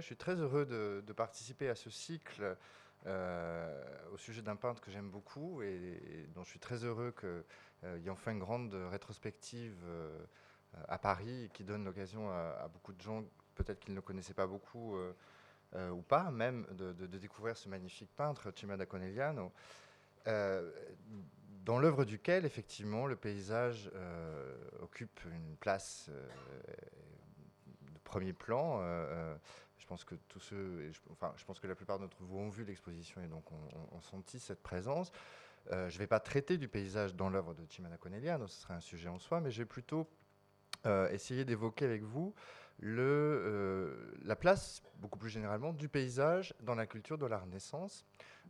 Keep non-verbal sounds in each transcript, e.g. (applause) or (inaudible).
je suis très heureux de, participer à ce cycle euh, au sujet d'un peintre que j'aime beaucoup et, dont je suis très heureux qu'il euh, y ait enfin une grande rétrospective euh, à Paris qui donne l'occasion à, beaucoup de gens, peut-être qu'ils ne connaissaient pas beaucoup ou pas, même de, découvrir ce magnifique peintre, Cimada Conegliano. dans l'œuvre duquel, effectivement, le paysage occupe une place de premier plan pense que tous ceux, je, enfin, je pense que la plupart d'entre vous ont vu l'exposition et donc ont, senti cette présence. Euh, je ne vais pas traiter du paysage dans l'œuvre de Cimana Conegliano, ce serait un sujet en soi, mais j'ai plutôt euh, essayé d'évoquer avec vous euh, la place, beaucoup plus généralement, du paysage dans la culture de la Renaissance,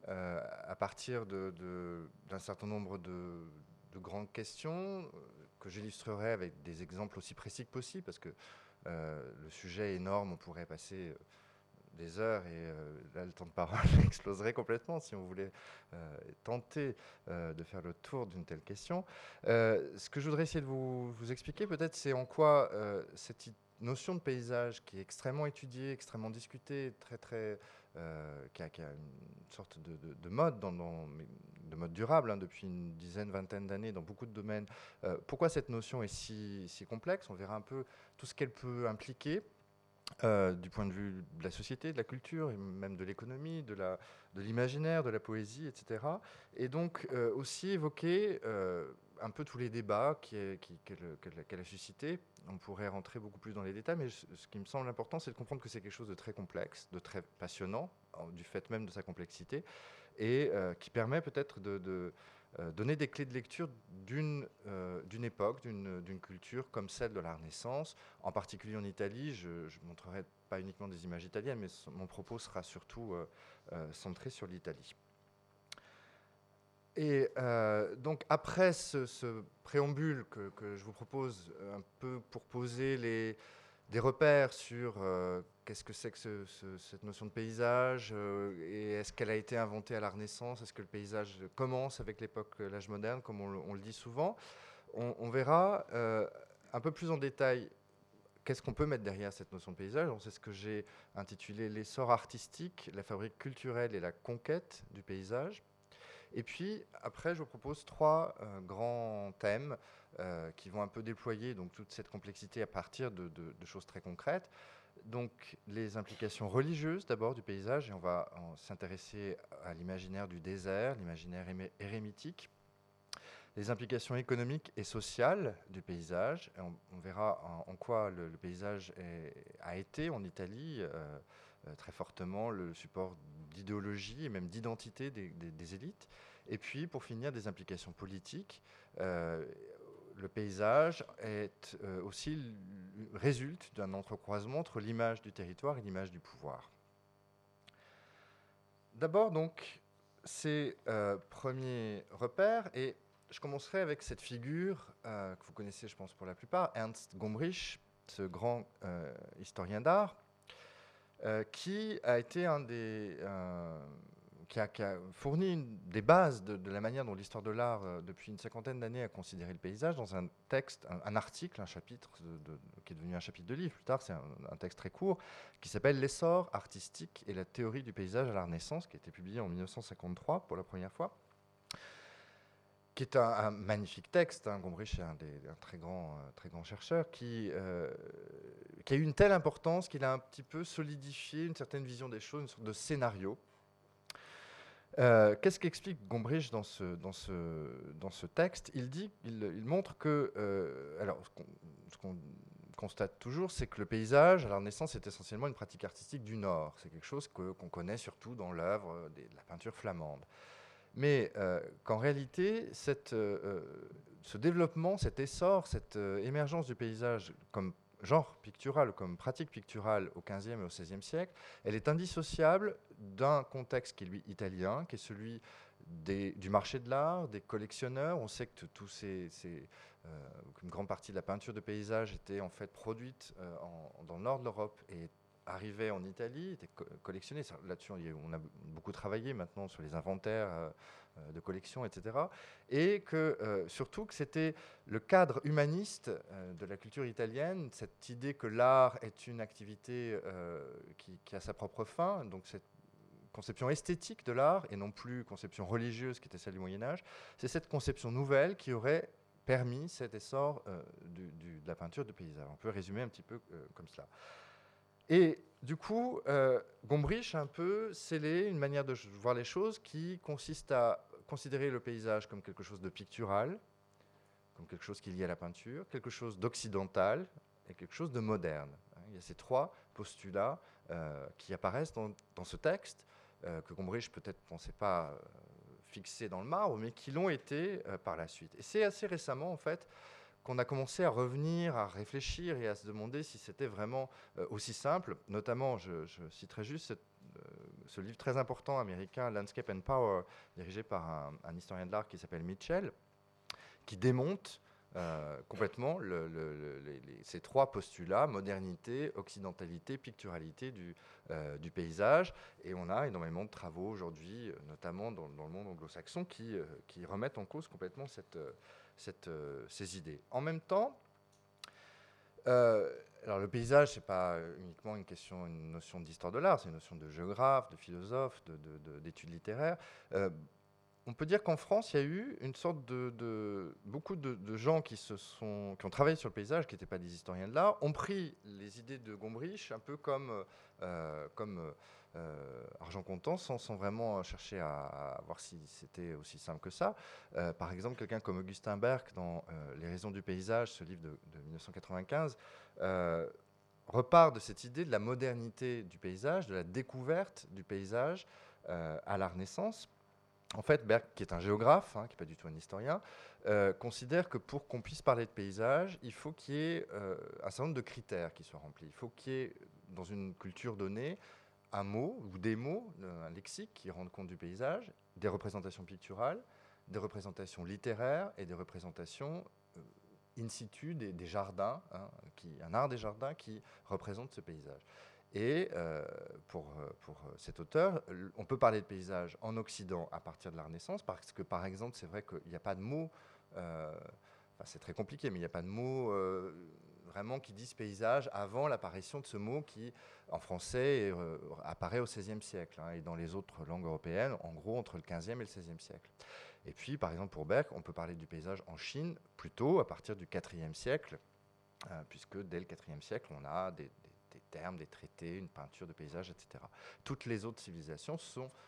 à partir d'un certain nombre de, de grandes questions que j'illustrerai avec des exemples aussi précis que possible, parce que euh, le sujet est énorme, on pourrait passer euh, des heures et euh, là le temps de parole (laughs) exploserait complètement si on voulait tenter de faire le tour d'une telle question. ce que je voudrais essayer de vous, expliquer peut-être c'est en quoi cette notion de paysage qui est extrêmement étudiée, extrêmement discutée, très très, qui, a, une sorte de, mode, de mode durable hein, depuis une dizaine, vingtaine d'années dans beaucoup de domaines. pourquoi cette notion est si, complexe? On verra un peu tout ce qu'elle peut impliquer. Euh, du point de vue de la société, de la culture, même de l'économie, de l'imaginaire, de, la poésie, etc. Et donc euh, aussi évoquer euh, un peu tous les débats qu'elle a suscités. On pourrait rentrer beaucoup plus dans les détails, mais ce qui me semble important, c'est de comprendre que c'est quelque chose de très complexe, de très passionnant, du fait même de sa complexité, et qui permet peut-être de euh, donner des clés de lecture d'une euh, époque, d'une culture comme celle de la Renaissance, en particulier en Italie. Je ne montrerai pas uniquement des images italiennes, mais mon propos sera surtout euh, centré sur l'Italie. Et donc après ce, préambule que, je vous propose un peu pour poser les, des repères sur euh, qu'est-ce que c'est que cette notion de paysage euh, et est-ce qu'elle a été inventée à la Renaissance Est-ce que le paysage commence avec l'époque euh, l'âge moderne, comme on, le dit souvent on, verra un peu plus en détail qu'est-ce qu'on peut mettre derrière cette notion de paysage. C'est ce que j'ai intitulé l'essor artistique, la fabrique culturelle et la conquête du paysage. Et puis après, je vous propose trois grands thèmes euh, qui vont un peu déployer donc, toute cette complexité à partir de, choses très concrètes. Donc les implications religieuses d'abord du paysage, et on va s'intéresser à l'imaginaire du désert, l'imaginaire érémitique, les implications économiques et sociales du paysage. on, verra en, quoi le, paysage a été en Italie euh, euh, très fortement le support d'idéologie et même d'identité des, élites. Et puis, pour finir, des implications politiques le paysage est euh, aussi résulte d'un entrecroisement entre l'image du territoire et l'image du pouvoir. D'abord, donc, ces euh, premiers repères, et je commencerai avec cette figure euh, que vous connaissez, je pense, pour la plupart, Ernst Gombrich, ce grand historien d'art, qui a été un des qui a, fourni des bases de, la manière dont l'histoire de l'art, euh, depuis une cinquantaine d'années, a considéré le paysage dans un texte, un, article, un chapitre, qui est devenu un chapitre de livre. Plus tard, c'est un, texte très court, qui s'appelle L'essor artistique et la théorie du paysage à la Renaissance, qui a été publié en 1953 pour la première fois qui est un, magnifique texte. Hein. Gombrich est un, des, très, grand, euh, très grand chercheur qui, euh, qui a eu une telle importance qu'il a un petit peu solidifié une certaine vision des choses, une sorte de scénario euh, qu'est-ce qu'explique Gombrich dans ce, dans ce, dans ce texte? Il, dit, il, montre que, alors, ce qu'on constate toujours, c'est que le paysage, à la Renaissance, est essentiellement une pratique artistique du Nord. C'est quelque chose qu'on connaît surtout dans l'œuvre de la peinture flamande. Mais euh, qu'en réalité, cette, ce développement, cet essor, cette émergence du paysage comme genre pictural comme pratique picturale au XVe et au XVIe siècle, elle est indissociable d'un contexte qui est lui italien, qui est celui du marché de l'art, des collectionneurs. On sait que tous euh, une grande partie de la peinture de paysage était en fait produite euh, dans le nord de l'Europe et arrivait en Italie, était collectionné. Là-dessus, on a beaucoup travaillé maintenant sur les inventaires euh, de collection, etc. Et que euh, surtout que c'était le cadre humaniste euh, de la culture italienne, cette idée que l'art est une activité qui, a sa propre fin, donc cette conception esthétique de l'art et non plus conception religieuse qui était celle du Moyen Âge, c'est cette conception nouvelle qui aurait permis cet essor de la peinture de paysage. On peut résumer un petit peu comme cela. Et du coup, euh, Gombrich a un peu scellé une manière de voir les choses qui consiste à considérer le paysage comme quelque chose de pictural, comme quelque chose qui est lié à la peinture, quelque chose d'occidental et quelque chose de moderne. Hein, il y a ces trois postulats euh, qui apparaissent dans, ce texte, euh, que Gombrich peut-être ne pensait pas fixer dans le marbre, mais qui l'ont été par la suite. Et c'est assez récemment, en fait, qu'on a commencé à revenir, à réfléchir et à se demander si c'était vraiment euh, aussi simple. Notamment, je, citerai juste euh, ce livre très important américain, Landscape and Power, dirigé par un, historien de l'art qui s'appelle Mitchell, qui démonte euh, complètement ces trois postulats, modernité, occidentalité, picturalité du, paysage. Et on a énormément de travaux aujourd'hui, notamment dans, le monde anglo-saxon, qui, remettent en cause complètement cette, euh, ces idées. En même temps, euh, alors le paysage, c'est pas uniquement une question, une notion d'histoire de l'art, c'est une notion de géographe, de philosophe, d'études de, littéraires. Euh, on peut dire qu'en France, il y a eu une sorte de, beaucoup de, gens qui se sont, qui ont travaillé sur le paysage, qui n'étaient pas des historiens de l'art, ont pris les idées de Gombrich un peu comme, comme euh, argent comptant sans, vraiment chercher à, voir si c'était aussi simple que ça. Euh, par exemple, quelqu'un comme Augustin Berg, dans euh, Les raisons du paysage, ce livre de, 1995, repart de cette idée de la modernité du paysage, de la découverte du paysage à la Renaissance. En fait, Berg, qui est un géographe, hein, qui n'est pas du tout un historien, considère que pour qu'on puisse parler de paysage, il faut qu'il y ait un certain nombre de critères qui soient remplis. Il faut qu'il y ait, dans une culture donnée, un mot ou des mots, un lexique qui rende compte du paysage, des représentations picturales, des représentations littéraires et des représentations euh, in situ des, jardins, hein, un art des jardins qui représente ce paysage. Et euh, pour, euh, pour cet auteur, on peut parler de paysage en Occident à partir de la Renaissance, parce que par exemple, c'est vrai qu'il n'y a pas de mots, c'est très compliqué, mais il n'y a pas de mots vraiment qui disent paysage avant l'apparition de ce mot qui, en français, euh, apparaît au XVIe siècle hein, et dans les autres langues européennes, en gros entre le XVe et le XVIe siècle. Et puis, par exemple, pour Beck, on peut parler du paysage en Chine plutôt à partir du IVe siècle, euh, puisque dès le IVe siècle, on a des, termes, des traités, une peinture de paysage, etc. Toutes les autres civilisations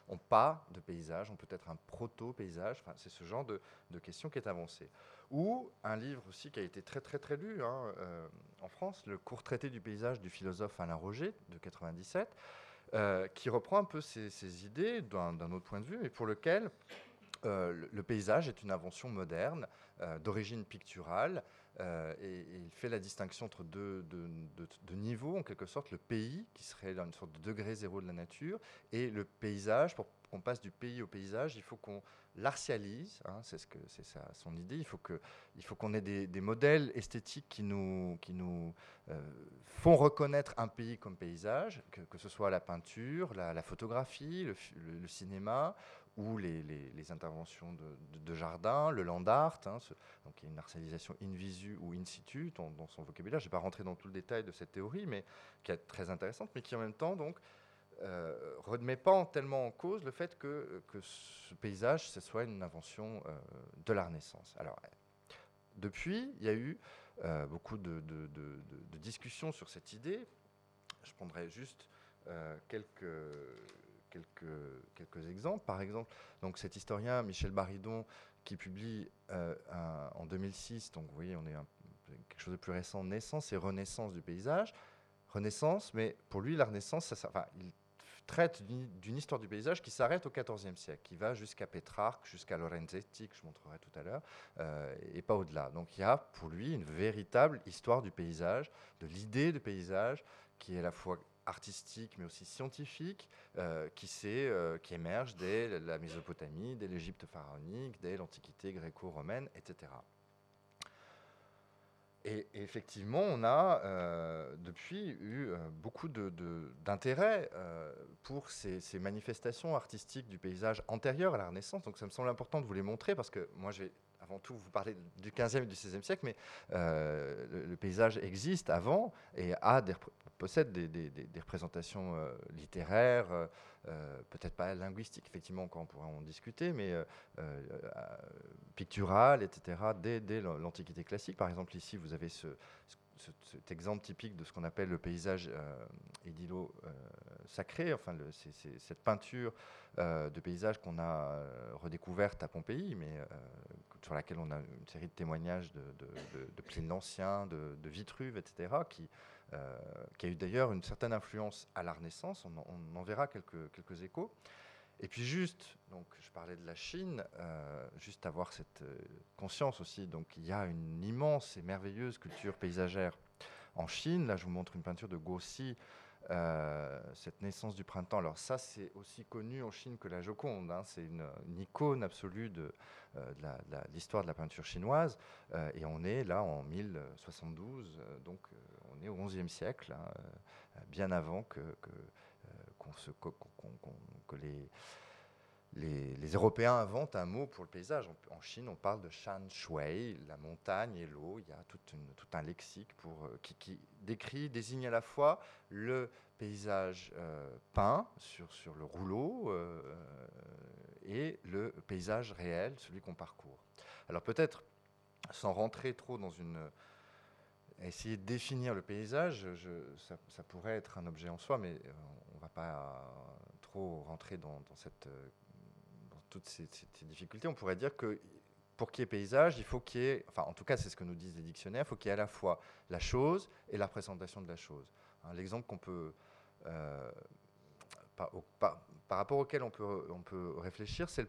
n'ont pas de paysage, ont peut-être un proto-paysage. C'est ce genre de, questions qui est avancé ou un livre aussi qui a été très très très lu hein, euh, en France, le court traité du paysage du philosophe Alain Roger de 97, euh, qui reprend un peu ces, idées d'un autre point de vue, mais pour lequel euh, le, paysage est une invention moderne d'origine picturale. Et, il fait la distinction entre deux, deux, niveaux, en quelque sorte, le pays, qui serait une sorte de degré zéro de la nature, et le paysage, pour qu'on passe du pays au paysage, il faut qu'on l'artialise, hein, c'est ce c'est son idée. Il faut que, il qu'on ait des, modèles esthétiques qui nous, qui nous euh, font reconnaître un pays comme paysage, que, que ce soit la peinture, la, photographie, le, cinéma ou les, interventions de, de, jardin, le land art, hein, donc y a une artialisation in visu ou in situ dans, son vocabulaire. Je ne vais pas rentrer dans tout le détail de cette théorie, mais qui est très intéressante, mais qui en même temps donc euh, remet pas tellement en cause le fait que, ce paysage, ce soit une invention euh, de la Renaissance. Alors, depuis, il y a eu euh, beaucoup de, discussions sur cette idée. Je prendrai juste euh, quelques, quelques, exemples. Par exemple, donc cet historien Michel Baridon qui publie en 2006, donc vous voyez, on est quelque chose de plus récent, Naissance et Renaissance du paysage. Renaissance, mais pour lui, la Renaissance, il traite d'une histoire du paysage qui s'arrête au XIVe siècle, qui va jusqu'à Pétrarque, jusqu'à Lorenzetti, que je montrerai tout à l'heure, euh, et pas au-delà. Donc il y a pour lui une véritable histoire du paysage, de l'idée de paysage, qui est à la fois artistique mais aussi scientifique, euh, qui, euh, qui émerge dès la Mésopotamie, dès l'Égypte pharaonique, dès l'Antiquité gréco-romaine, etc. et, effectivement, on a euh, depuis eu euh, beaucoup d'intérêt pour ces, manifestations artistiques du paysage antérieur à la Renaissance. Donc ça me semble important de vous les montrer parce que moi, je vais avant tout vous parler du 15e et du 16e siècle, mais le, paysage existe avant et a possède des, représentations littéraires, peut-être pas linguistiques, effectivement, quand on pourra en discuter, mais picturales, etc., dès, l'Antiquité classique. Par exemple, ici, vous avez ce, cet exemple typique de ce qu'on appelle le paysage euh, édilo euh, sacré, enfin cette peinture euh, de paysage qu'on a redécouverte à Pompéi, mais sur laquelle on a une série de témoignages de, de, de, Pline l'Ancien, de, Vitruve, etc., qui, qui a eu d'ailleurs une certaine influence à la Renaissance, on, en verra quelques, quelques échos. Et puis juste, donc je parlais de la Chine, euh, juste avoir cette euh, conscience aussi. Donc il y a une immense et merveilleuse culture paysagère en Chine. Là, je vous montre une peinture de Guoxi, euh, cette naissance du printemps. Alors ça, c'est aussi connu en Chine que la Joconde. Hein. C'est une, icône absolue de, l'histoire de, la peinture chinoise. et on est là en 1072, donc au XIe siècle, hein, bien avant que les, Européens inventent un mot pour le paysage. En, Chine, on parle de shan shui, la montagne et l'eau. Il y a tout, un lexique euh, qui, décrit, désigne à la fois le paysage euh, peint sur, le rouleau euh, et le paysage réel, celui qu'on parcourt. Alors peut-être, sans rentrer trop dans une essayer de définir le paysage, ça, pourrait être un objet en soi, mais euh, on ne va pas trop rentrer dans, euh, toutes ces, difficultés. On pourrait dire que pour qu'il y ait paysage, il faut qu'il y ait, enfin en tout cas c'est ce que nous disent les dictionnaires, il faut qu'il y ait à la fois la chose et la représentation de la chose. Hein, l'exemple euh, par, rapport auquel on peut, on peut réfléchir, c'est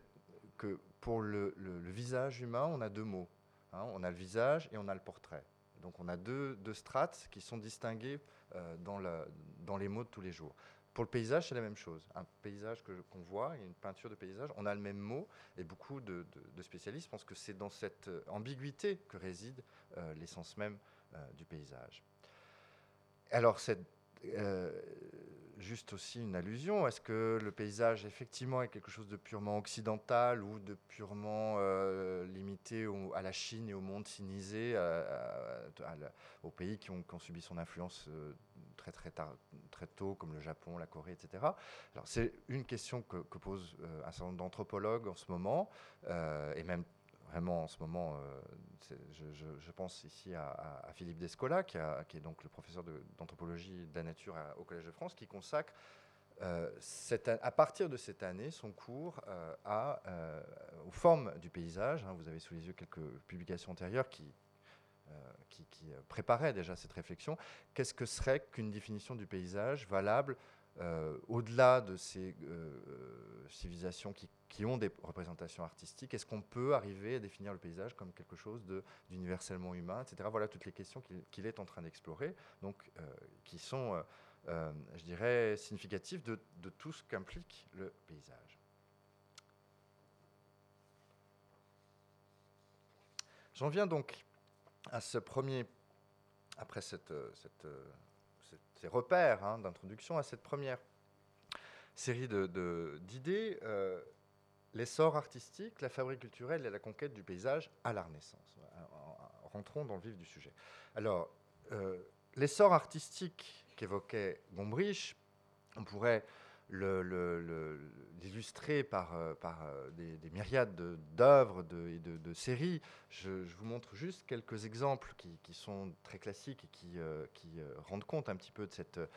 que pour le, visage humain, on a deux mots. Hein. on a le visage et on a le portrait. Donc on a deux, strates qui sont distinguées euh, dans, les mots de tous les jours. Pour le paysage, c'est la même chose. Un paysage qu'on voit, une peinture de paysage, on a le même mot, et beaucoup de, spécialistes pensent que c'est dans cette euh, ambiguïté que réside euh, l'essence même du paysage. Alors, cette juste aussi une allusion. Est-ce que le paysage, effectivement, est quelque chose de purement occidental ou de purement euh, limité à la Chine et au monde sinisé, aux pays qui ont, subi son influence euh, très, très, tôt, comme le Japon, la Corée, etc. Alors, c'est une question que, que posent euh, un certain nombre d'anthropologues en ce moment, et même vraiment en ce moment, euh, je, pense ici à, Philippe Descola, qui, est donc le professeur d'anthropologie de, la nature au Collège de France, qui consacre euh, à partir de cette année son cours euh, aux formes du paysage. Hein. vous avez sous les yeux quelques publications antérieures qui, préparaient déjà cette réflexion. Qu'est-ce que serait qu'une définition du paysage valable au-delà de ces civilisations qui, ont des représentations artistiques, est-ce qu'on peut arriver à définir le paysage comme quelque chose d'universellement humain, etc. Voilà toutes les questions qu'il est en train d'explorer, donc euh, qui sont, je dirais, significatives de, tout ce qu'implique le paysage. J'en viens donc à ce premier, après ces repères hein, d'introduction à cette première série d'idées, euh, l'essor artistique, la fabrique culturelle et la conquête du paysage à la Renaissance. Rentrons dans le vif du sujet. Alors, euh, l'essor artistique qu'évoquait Gombrich, on pourrait l'illustrer par, euh, euh, des, myriades d'œuvres et de, séries. Je, vous montre juste quelques exemples qui, sont très classiques et qui, euh, rendent compte un petit peu de,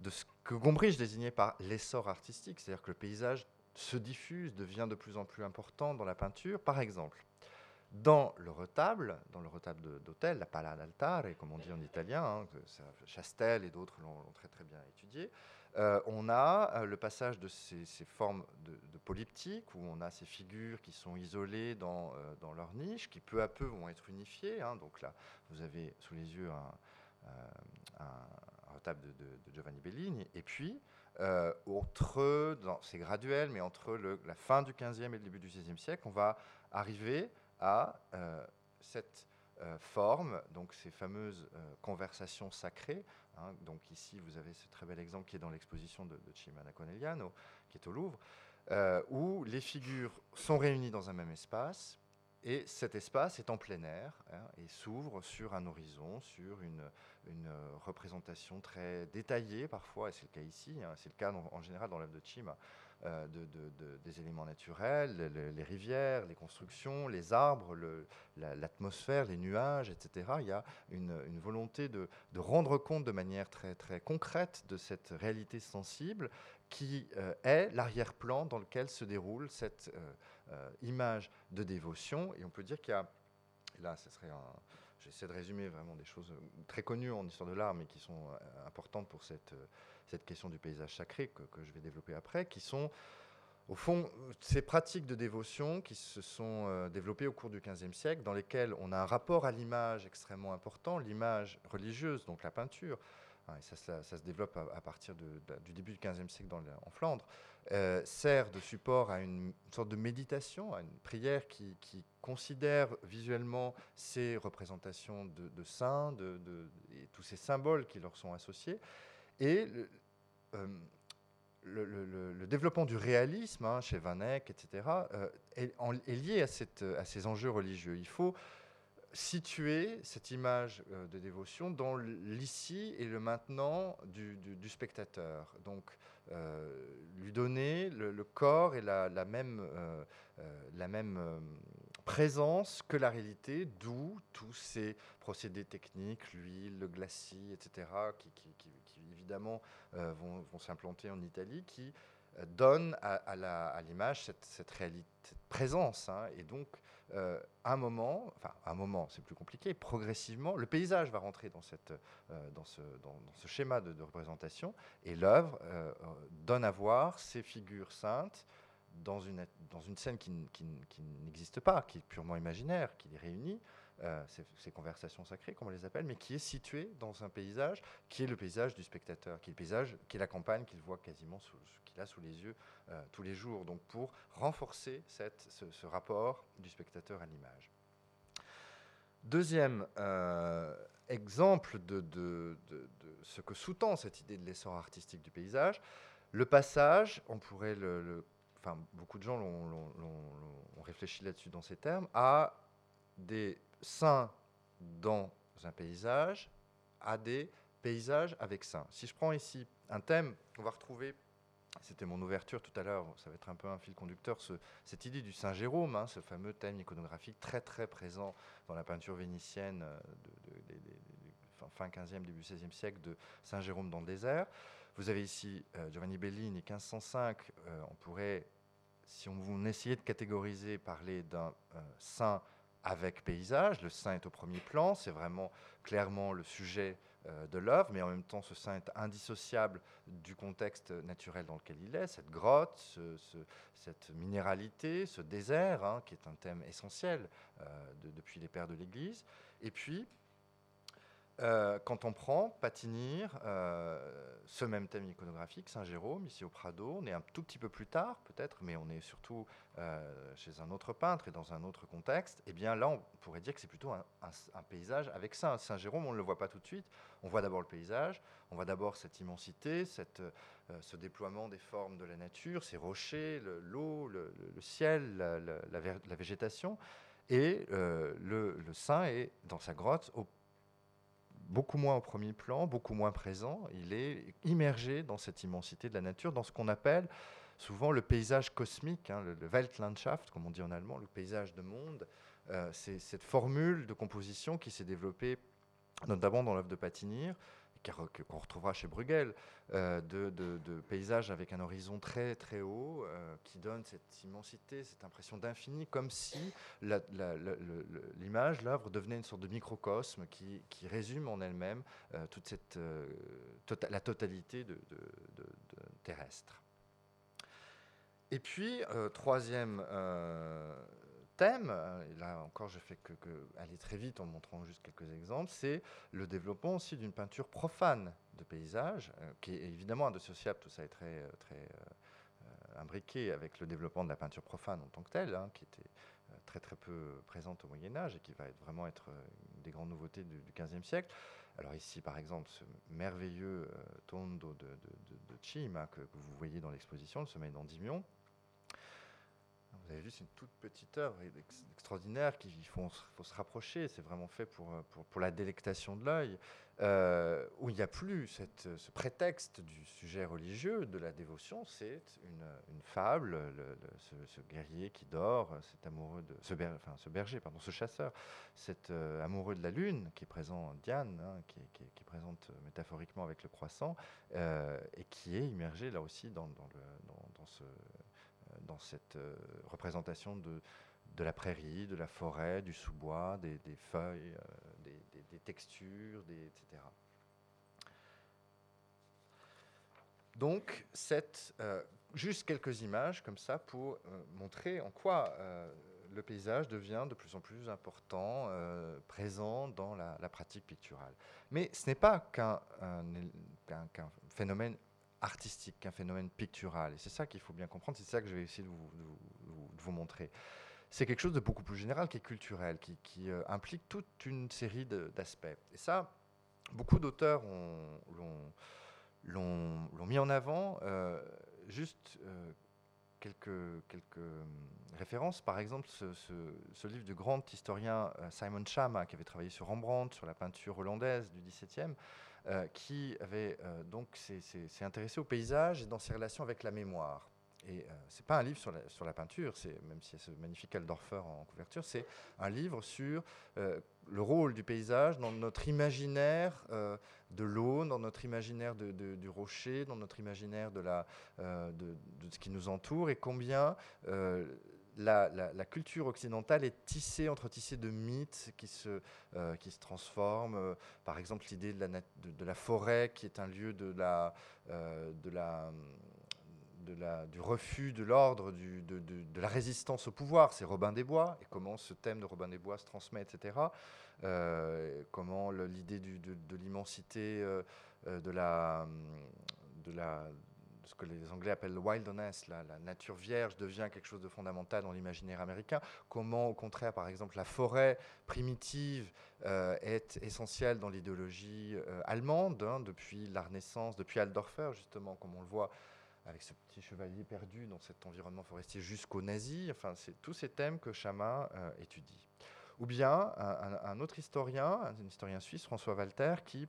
de ce que Gombrich désignait par l'essor artistique, c'est-à-dire que le paysage se diffuse, devient de plus en plus important dans la peinture. Par exemple, dans le retable, dans le retable d'hôtel, la pala d'altare, comme on dit en italien, hein, Chastel et d'autres l'ont très très bien étudié, euh, on a euh, le passage de ces, formes de, polyptyque, où on a ces figures qui sont isolées dans, euh, dans leur niche, qui peu à peu vont être unifiées. Hein. Donc là, vous avez sous les yeux un, retable de, Giovanni Bellini. Et puis, entre, c'est graduel, mais entre la fin du XVe et le début du XVIe siècle, on va arriver à cette formes, donc ces fameuses conversations sacrées. Hein. donc ici, vous avez ce très bel exemple qui est dans l'exposition de, de Cimana Conegliano, qui est au Louvre, où les figures sont réunies dans un même espace, et cet espace est en plein air hein, et s'ouvre sur un horizon, sur une, représentation très détaillée parfois, et c'est le cas ici, hein, c'est le cas en, général dans l'œuvre de Chima, euh, de, des éléments naturels, les rivières, les constructions, les arbres, l'atmosphère, les nuages, etc. Il y a une, volonté de, rendre compte de manière très, très concrète de cette réalité sensible qui euh, est l'arrière-plan dans lequel se déroule cette... Euh, euh, image de dévotion. Et on peut dire qu'il y a, là, ce serait un, j'essaie de résumer vraiment des choses très connues en histoire de l'art, mais qui sont euh, importantes pour cette, euh, cette question du paysage sacré que, je vais développer après, qui sont au fond, ces pratiques de dévotion qui se sont développées au cours du XVe siècle, dans lesquelles on a un rapport à l'image extrêmement important, l'image religieuse, donc la peinture, et ça, se développe à, partir du début du XVe siècle dans en Flandre, euh, sert de support à une sorte de méditation, à une prière qui, considère visuellement ces représentations de, saints, et tous ces symboles qui leur sont associés. Et le, euh, développement du réalisme hein, chez Van Eyck, etc., est, lié à, à, ces enjeux religieux. Il faut situer cette image de dévotion dans l'ici et le maintenant du, spectateur. Donc, euh, lui donner le, corps et la, même, euh, euh, présence que la réalité, d'où tous ces procédés techniques, l'huile, le glacis, etc., qui, évidemment vont, s'implanter en Italie, qui donnent à, l'image cette présence. Hein. et donc, euh, un moment, enfin un moment, c'est plus compliqué, progressivement, le paysage va rentrer dans, cette, euh, dans, ce, dans, ce, schéma de, représentation et l'œuvre euh, donne à voir ces figures saintes dans une, dans une scène qui, qui, n'existe pas, qui est purement imaginaire, qui les réunit, ces, conversations sacrées, comme on les appelle, mais qui est située dans un paysage qui est le paysage du spectateur, qui est le paysage, qui est la campagne qu'il voit quasiment qu'il a sous les yeux euh, tous les jours, donc pour renforcer cette, ce, rapport du spectateur à l'image. Deuxième euh, exemple de, de, ce que sous-tend cette idée de l'essor artistique du paysage, le passage, on pourrait le, enfin beaucoup de gens ont réfléchi là-dessus dans ces termes, à des saints dans un paysage, à des paysages avec saints. Si je prends ici un thème qu'on va retrouver c'était mon ouverture tout à l'heure, ça va être un peu un fil conducteur, cette idée du Saint Jérôme, hein, ce fameux thème iconographique très très présent dans la peinture vénitienne euh, fin 15e, début 16e siècle de Saint Jérôme dans le désert. Vous avez ici euh, Giovanni Bellini, 1505, euh, on pourrait, si on, essayait de catégoriser, parler d'un saint avec paysage, le saint est au premier plan, c'est vraiment clairement le sujet euh, de l'œuvre, mais en même temps ce saint est indissociable du contexte naturel dans lequel il est, cette grotte, cette minéralité, ce désert, hein, qui est un thème essentiel euh, depuis les pères de l'Église. Et puis, euh, quand on prend Patinir, euh, ce même thème iconographique, Saint-Jérôme, ici au Prado, on est un tout petit peu plus tard peut-être, mais on est surtout euh, chez un autre peintre et dans un autre contexte, et eh bien là on pourrait dire que c'est plutôt un, paysage avec Saint. Saint-Jérôme, on ne le voit pas tout de suite, on voit d'abord le paysage, on voit d'abord cette immensité, cette, ce déploiement des formes de la nature, ces rochers, l'eau, le, ciel, la, végétation, et le, le saint est dans sa grotte au beaucoup moins au premier plan, beaucoup moins présent. Il est immergé dans cette immensité de la nature, dans ce qu'on appelle souvent le paysage cosmique, hein, le, Weltlandschaft, comme on dit en allemand, le paysage de monde. Euh, c'est cette formule de composition qui s'est développée notamment dans l'œuvre de Patinir, qu'on retrouvera chez Bruegel, euh, de, paysages avec un horizon très très haut, euh, qui donne cette immensité, cette impression d'infini, comme si l'image, l'œuvre devenait une sorte de microcosme qui, résume en elle-même euh, toute tota-, la totalité terrestre. Et puis, troisième thème, et là encore je fais que, aller très vite en montrant juste quelques exemples, c'est le développement aussi d'une peinture profane de paysage, euh, qui est évidemment indissociable, tout ça est très, euh, très euh, imbriqué avec le développement de la peinture profane en tant que telle, hein, qui était très très peu présente au Moyen Âge et qui va vraiment être une des grandes nouveautés du, XVe siècle. Alors ici, par exemple, ce merveilleux tondo de, Chima que, que, vous voyez dans l'exposition, le sommeil d'Endymion, vous avez vu, c'est une toute petite œuvre extraordinaire qu'il faut, se rapprocher. C'est vraiment fait pour, pour, la délectation de l'œil, euh, où il n'y a plus ce prétexte du sujet religieux, de la dévotion. C'est une, fable, ce, guerrier qui dort, cet amoureux de, ce, berger, pardon, ce chasseur, cet euh, amoureux de la lune qui est présent, Diane, hein, qui, est présente métaphoriquement avec le croissant, euh, et qui est immergé là aussi dans, dans ce dans cette euh, représentation de, de la prairie, de la forêt, du sous-bois, des, feuilles, euh, des, textures, des, etc. Donc, cette, euh, juste quelques images comme ça pour montrer en quoi le paysage devient de plus en plus important, présent dans la, pratique picturale. Mais ce n'est pas qu'un phénomène artistique qu'un phénomène pictural. Et c'est ça qu'il faut bien comprendre, c'est ça que je vais essayer de vous, montrer. C'est quelque chose de beaucoup plus général qui est culturel, qui, euh, implique toute une série d'aspects. Et ça, beaucoup d'auteurs l'ont mis en avant. Euh, juste euh, quelques, quelques références. Par exemple, ce, livre du grand historien Simon Chama, qui avait travaillé sur Rembrandt, sur la peinture hollandaise du XVIIe, euh, qui avait euh, donc s'est intéressé au paysage et dans ses relations avec la mémoire. Et euh, c'est pas un livre sur la, peinture, même si c'est ce magnifique Aldorfer en, couverture, c'est un livre sur le rôle du paysage dans notre imaginaire de l'eau, dans notre imaginaire du rocher, dans notre imaginaire de, de, ce qui nous entoure, et combien la, culture occidentale est tissée, entretissée de mythes qui se, euh, qui se transforment. Euh, par exemple, l'idée de la, forêt qui est un lieu de la, euh, de la, du refus de l'ordre, de, de, la résistance au pouvoir. C'est Robin des Bois, et comment ce thème de Robin des Bois se transmet, etc. comment l'idée de, l'immensité de la... De la ce que les Anglais appellent le wilderness, la, nature vierge devient quelque chose de fondamental dans l'imaginaire américain. Comment, au contraire, par exemple, la forêt primitive euh, est essentielle dans l'idéologie euh, allemande, hein, depuis la Renaissance, depuis Aldorfer, justement, comme on le voit avec ce petit chevalier perdu dans cet environnement forestier jusqu'aux nazis. Enfin, c'est tous ces thèmes que Chama euh, étudie. Ou bien un, un, autre historien, un historien suisse, François Walter, qui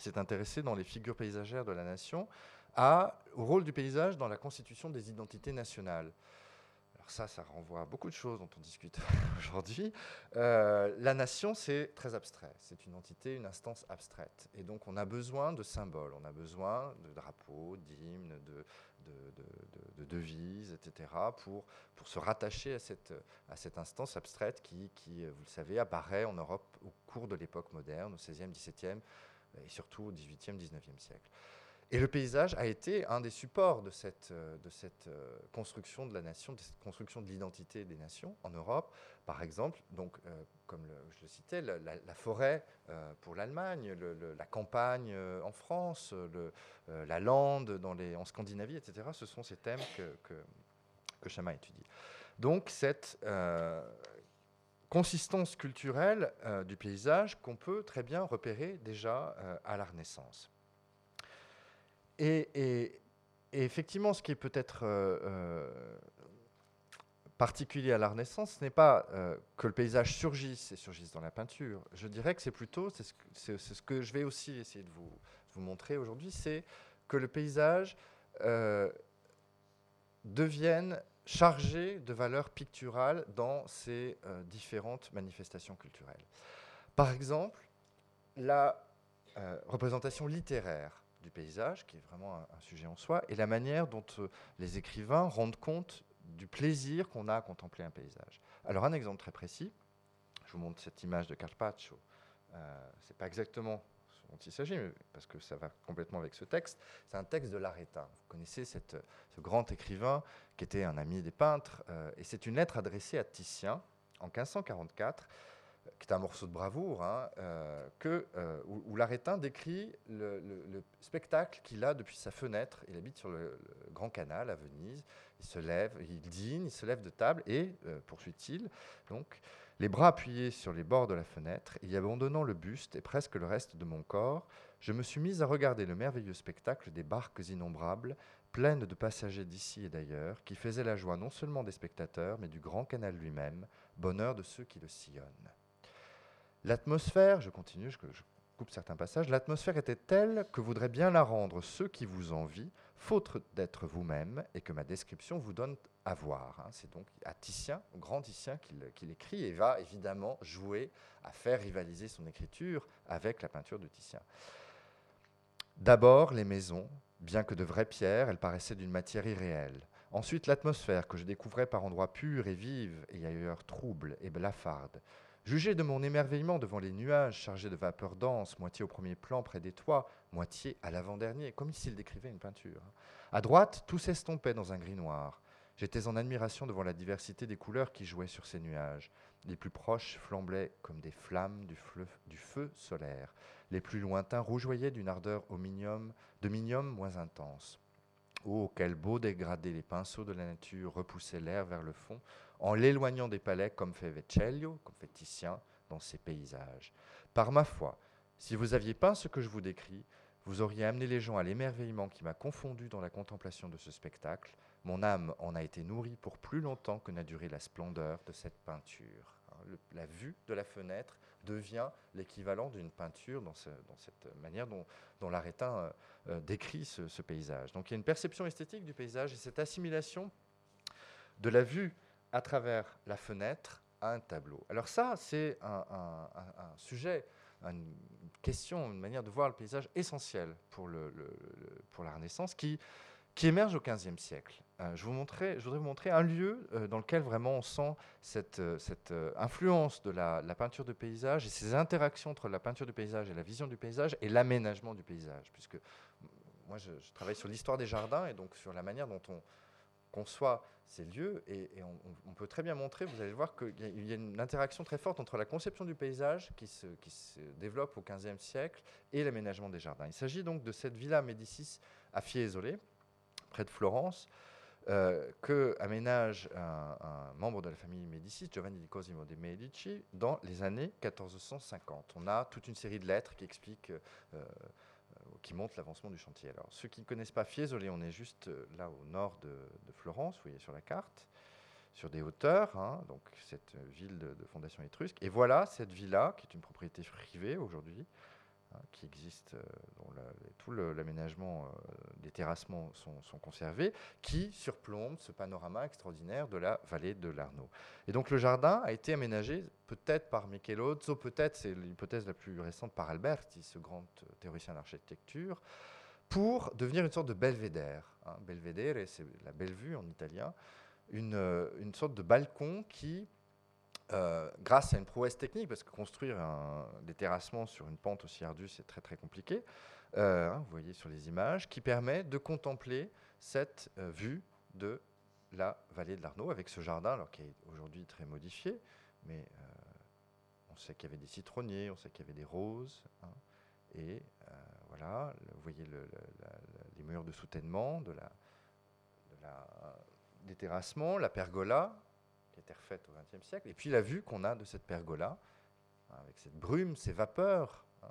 s'est intéressé dans les figures paysagères de la nation au rôle du paysage dans la constitution des identités nationales. Alors ça, ça renvoie à beaucoup de choses dont on discute (laughs) aujourd'hui. Euh, la nation, c'est très abstrait. C'est une entité, une instance abstraite. Et donc, on a besoin de symboles, on a besoin de drapeaux, d'hymnes, de, de, devises, etc., pour, se rattacher à cette, instance abstraite qui, qui, vous le savez, apparaît en Europe au cours de l'époque moderne, au XVIe, XVIIe, et surtout au XVIIIe, XIXe siècle. Et le paysage a été un des supports de cette, euh, euh, construction de la nation, de cette construction de l'identité des nations en Europe. Par exemple, donc, euh, comme je le citais, la, forêt pour l'Allemagne, la campagne en France, la lande en Scandinavie, etc. Ce sont ces thèmes que, que Chama étudie. Donc cette consistance culturelle du paysage qu'on peut très bien repérer déjà à la Renaissance. Et, effectivement, ce qui est peut-être euh, euh, particulier à la Renaissance, ce n'est pas euh, que le paysage surgisse et surgisse dans la peinture. Je dirais que c'est plutôt, c'est ce, que je vais aussi essayer de vous montrer aujourd'hui, c'est que le paysage devienne chargé de valeurs picturales dans ces différentes manifestations culturelles. Par exemple, la représentation littéraire du paysage, qui est vraiment un, sujet en soi, et la manière dont euh, les écrivains rendent compte du plaisir qu'on a à contempler un paysage. Alors un exemple très précis, je vous montre cette image de Carpaccio. Euh, c'est pas exactement dont il s'agit, parce que ça va complètement avec ce texte. C'est un texte de l'Arétin. Vous connaissez ce grand écrivain qui était un ami des peintres, euh, et c'est une lettre adressée à Titien en 1544 qui est un morceau de bravoure, hein, euh, euh, où, l'Arétin décrit le, spectacle qu'il a depuis sa fenêtre. Il habite sur le, Grand Canal à Venise. Il se lève, il dîne, il se lève de table et, poursuit-il, donc, les bras appuyés sur les bords de la fenêtre, et y abandonnant le buste et presque le reste de mon corps, je me suis mis à regarder le merveilleux spectacle des barques innombrables, pleines de passagers d'ici et d'ailleurs, qui faisaient la joie non seulement des spectateurs, mais du Grand Canal lui-même, bonheur de ceux qui le sillonnent. L'atmosphère, je continue, je, coupe certains passages, l'atmosphère était telle que voudraient bien la rendre ceux qui vous envient, faute d'être vous-même, et que ma description vous donne à voir. Hein. C'est donc à Titien, grand Titien, qu'il écrit et va évidemment jouer à faire rivaliser son écriture avec la peinture de Titien. D'abord, les maisons, bien que de vraies pierres, elles paraissaient d'une matière irréelle. Ensuite, l'atmosphère que je découvrais par endroits purs et vive et ailleurs trouble et blafarde. Jugez de mon émerveillement devant les nuages chargés de vapeurs denses, moitié au premier plan près des toits, moitié à l'avant-dernier, comme s'il décrivait une peinture. À droite, tout s'estompait dans un gris noir. J'étais en admiration devant la diversité des couleurs qui jouaient sur ces nuages. Les plus proches flambaient comme des flammes du, du feu solaire. Les plus lointains rougeoyaient d'une ardeur au de minium moins intense. Oh, quel beau dégradé les pinceaux de la nature repoussaient l'air vers le fond, en l'éloignant des palais comme fait Vecellio, comme fait Titien dans ses paysages. Par ma foi, si vous aviez peint ce que je vous décris, vous auriez amené les gens à l'émerveillement qui m'a confondu dans la contemplation de ce spectacle. Mon âme en a été nourrie pour plus longtemps que n'a duré la splendeur de cette peinture. Hein, la vue de la fenêtre devient l'équivalent d'une peinture dans, cette manière dont, l'arétin euh, euh, décrit ce, paysage. Donc il y a une perception esthétique du paysage et cette assimilation de la vue à travers la fenêtre à un tableau. Alors ça, c'est un, sujet, une question, une manière de voir le paysage essentielle pour, la Renaissance qui, émerge au XVe siècle. Euh, je, voudrais vous montrer un lieu euh, dans lequel vraiment on sent cette, euh, influence de la, peinture de paysage et ces interactions entre la peinture du paysage et la vision du paysage et l'aménagement du paysage. Puisque moi, je travaille sur l'histoire des jardins et donc sur la manière dont on conçoit ces lieux. Et, on, peut très bien montrer, vous allez voir qu'il y, a une interaction très forte entre la conception du paysage qui se, développe au XVe siècle et l'aménagement des jardins. Il s'agit donc de cette villa Médicis à Fiesole, près de Florence, euh, que aménage un, membre de la famille Médicis, Giovanni di Cosimo de' Medici, dans les années 1450. On a toute une série de lettres qui expliquent euh, qui montre l'avancement du chantier. Alors, ceux qui ne connaissent pas Fiesole, on est juste euh, là au nord de, Florence, vous voyez sur la carte, sur des hauteurs, hein, donc cette ville de, fondation étrusque. Et voilà cette villa, qui est une propriété privée aujourd'hui, qui existe, euh, dont tout l'aménagement euh, des terrassements sont, conservés, qui surplombe ce panorama extraordinaire de la vallée de l'Arno. Et donc le jardin a été aménagé peut-être par Michelozzo, peut-être, c'est l'hypothèse la plus récente, par Alberti, ce grand euh, théoricien d'architecture, pour devenir une sorte de belvédère. Hein. Belvedere, c'est la belle vue en italien, une, une sorte de balcon qui, euh, grâce à une prouesse technique, parce que construire des terrassements sur une pente aussi ardue, c'est très très compliqué, hein, vous voyez sur les images, qui permet de contempler cette vue de la vallée de l'Arnaud, avec ce jardin, alors qui est aujourd'hui très modifié, mais euh, on sait qu'il y avait des citronniers, on sait qu'il y avait des roses. Hein. et euh, voilà, vous voyez les murs de soutènement, de la, des terrassements, la pergola, qui été refaite au XXe siècle, et puis la vue qu'on a de cette pergola, hein, avec cette brume, ces vapeurs, hein,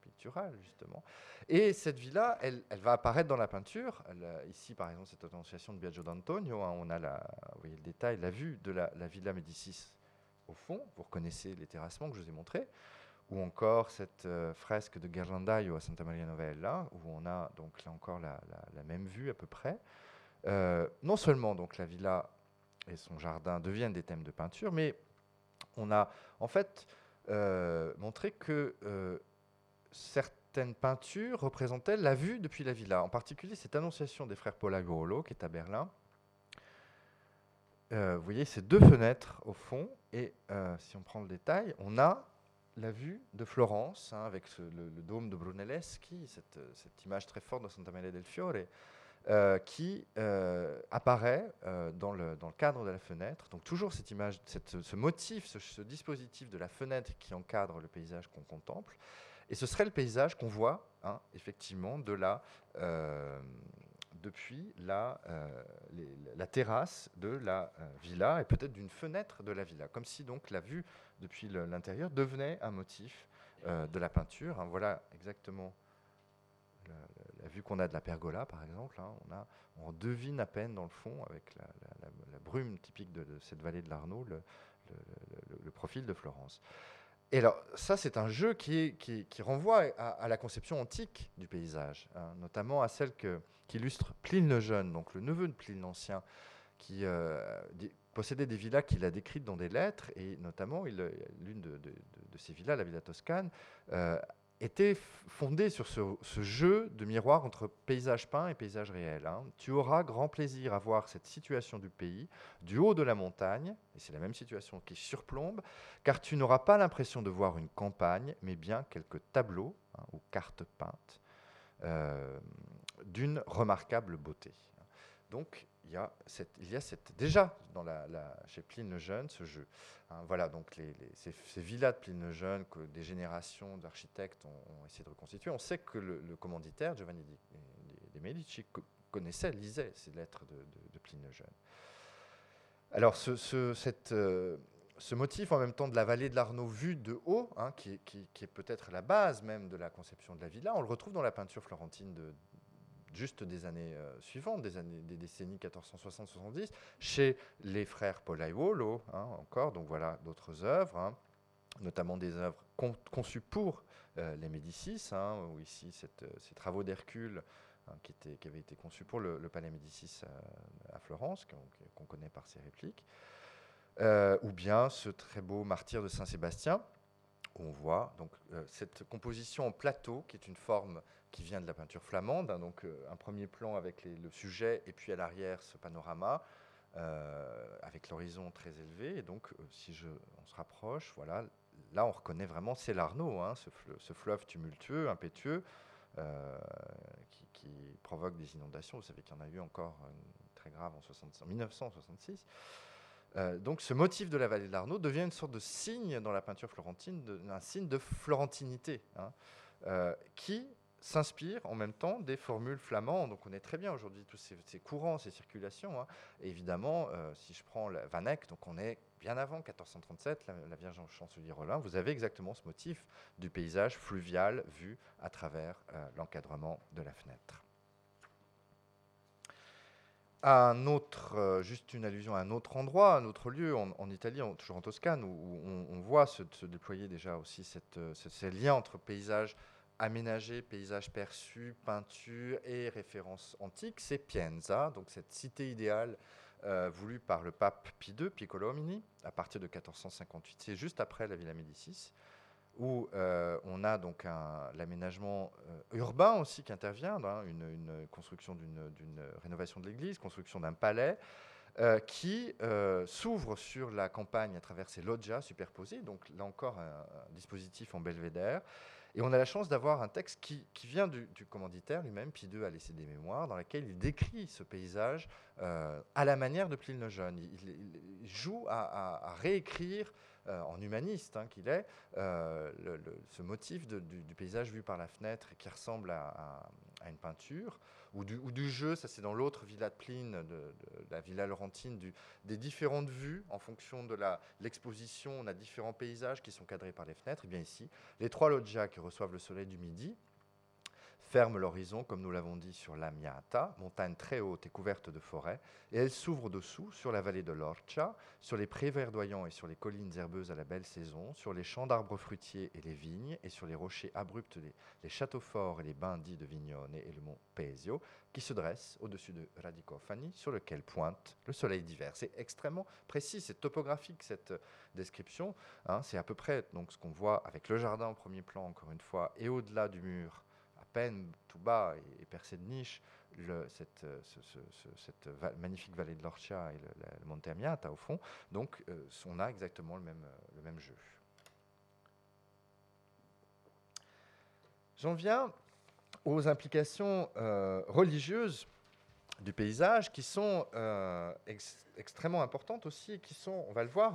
picturales justement. Et cette villa, elle, va apparaître dans la peinture. ici, par exemple, cette annonciation de Biagio d'Antonio, on a vous voyez le détail, la vue de la, la Villa Médicis au fond, vous reconnaissez les terrassements que je vous ai montrés, ou encore cette euh, fresque de Ghirlandaio à Santa Maria Novella, où on a donc là encore la, même vue à peu près. Euh, non seulement donc la villa et son jardin deviennent des thèmes de peinture, mais on a en fait euh, montré que certaines peintures représentaient la vue depuis la villa. En particulier cette annonciation des frères Polagolo, qui est à Berlin, vous voyez ces deux fenêtres au fond, et euh, si on prend le détail, on a la vue de Florence, hein, avec le, dôme de Brunelleschi, cette, cette, image très forte de Santa Maria del Fiore, qui apparaît dans, le, dans, le, cadre de la fenêtre. Donc toujours cette image, cette, ce motif, ce, dispositif de la fenêtre qui encadre le paysage qu'on contemple. Et ce serait le paysage qu'on voit, hein, effectivement, de la, depuis la, la, terrasse de la villa et peut-être d'une fenêtre de la villa, comme si donc la vue depuis l'intérieur devenait un motif de la peinture. Hein. voilà exactement la, vue qu'on a de la pergola, par exemple, hein, on, a, devine à peine dans le fond, avec la, brume typique de, cette vallée de l'Arnaud, le, profil de Florence. Et alors, ça, c'est un jeu qui, renvoie à, la conception antique du paysage, hein, notamment à celle qu'illustre Pline le Jeune, donc le neveu de Pline l'Ancien, qui euh, possédait des villas qu'il a décrites dans des lettres, et notamment l'une de, de, ces villas, la villa toscane, euh, était fondé sur ce, jeu de miroir entre paysage peint et paysage réel. Hein. Tu auras grand plaisir à voir cette situation du pays du haut de la montagne, et c'est la même situation qui surplombe, car tu n'auras pas l'impression de voir une campagne, mais bien quelques tableaux hein, ou cartes peintes euh, d'une remarquable beauté. Donc, il y a, déjà dans la, chez Pline le Jeune ce jeu. Hein, voilà, donc ces, villas de Pline le Jeune que des générations d'architectes ont, essayé de reconstituer. On sait que le, commanditaire, Giovanni de, Medici, connaissait, lisait ces lettres de, Pline le Jeune. Alors, euh, ce motif en même temps de la vallée de l'Arnaud vue de haut, hein, qui, qui, est peut-être la base même de la conception de la villa, on le retrouve dans la peinture florentine de, juste des années euh, suivantes, des, années, des décennies 1460-70, chez les frères Polaiuolo, hein, encore, donc voilà d'autres œuvres, hein, notamment des œuvres conçues pour euh, les Médicis, hein, ici euh, ces travaux d'Hercule qui, qui, avaient été conçus pour le, Palais Médicis à, Florence, qu'on connaît par ses répliques, ou bien ce très beau martyr de Saint-Sébastien, où on voit donc cette composition en plateau, qui est une forme qui vient de la peinture flamande. Hein, donc euh, un premier plan avec le sujet et puis à l'arrière ce panorama euh, avec l'horizon très élevé. Et donc euh, si je, on se rapproche, voilà, là on reconnaît vraiment c'est l'Arnaud, hein, ce, fleuve tumultueux, impétueux, qui, provoque des inondations. Vous savez qu'il y en a eu encore une très grave en, 1966. donc ce motif de la vallée de l'Arnaud devient une sorte de signe dans la peinture florentine, un signe de florentinité, hein, qui s'inspire en même temps des formules flamandes. On connaît très bien aujourd'hui tous ces, courants, ces circulations. Hein. évidemment, euh, si je prends la Van Eyck, donc on est bien avant 1437, la, Vierge en chancelier Rollin, vous avez exactement ce motif du paysage fluvial vu à travers euh, l'encadrement de la fenêtre. Un autre, euh, juste une allusion à un autre endroit, un autre lieu en, Italie, toujours en Toscane, où, on, voit se, déployer déjà aussi ces liens entre paysage aménagé, paysage perçu, peinture et références antiques, c'est Pienza, donc cette cité idéale euh, voulue par le pape Pie II, Piccolomini, à partir de 1458. C'est juste après la Villa Médicis, où euh, on a donc l'aménagement euh, urbain aussi qui intervient, hein, une, construction d'une rénovation de l'église, construction d'un palais. qui s'ouvre sur la campagne à travers ces loggias superposées, donc là encore un dispositif en belvédère, et on a la chance d'avoir un texte qui, vient du, commanditaire lui-même, Pie II a laissé des mémoires, dans lequel il décrit ce paysage euh, à la manière de Pline le Jeune. Il, joue à, réécrire, euh, en humaniste hein, qu'il est, euh, ce motif du, paysage vu par la fenêtre qui ressemble à une peinture ou du, jeu, ça c'est dans l'autre villa de Pline, de, la villa laurentine, des différentes vues en fonction de l'exposition. on a différents paysages qui sont cadrés par les fenêtres. Et bien ici, les trois loggias qui reçoivent le soleil du midi, ferme l'horizon, comme nous l'avons dit, sur la Miata, montagne très haute et couverte de forêts, et elle s'ouvre dessous sur la vallée de l'Orcia, sur les prés verdoyants et sur les collines herbeuses à la belle saison, sur les champs d'arbres fruitiers et les vignes, et sur les rochers abrupts, les, châteaux forts et les bains dits de Vignone et le mont Pesio, qui se dressent au-dessus de Radicofani, sur lequel pointe le soleil d'hiver. C'est extrêmement précis, c'est topographique cette description. Hein. c'est à peu près donc, ce qu'on voit avec le jardin au premier plan, encore une fois, et au-delà du mur tout bas et, percé de niche, cette, euh, magnifique vallée de l'Orcia et le, Monte Amiata au fond. Donc euh, on a exactement le même, euh, le même jeu. J'en viens aux implications religieuses du paysage qui sont extrêmement importantes aussi, qui sont, on va le voir,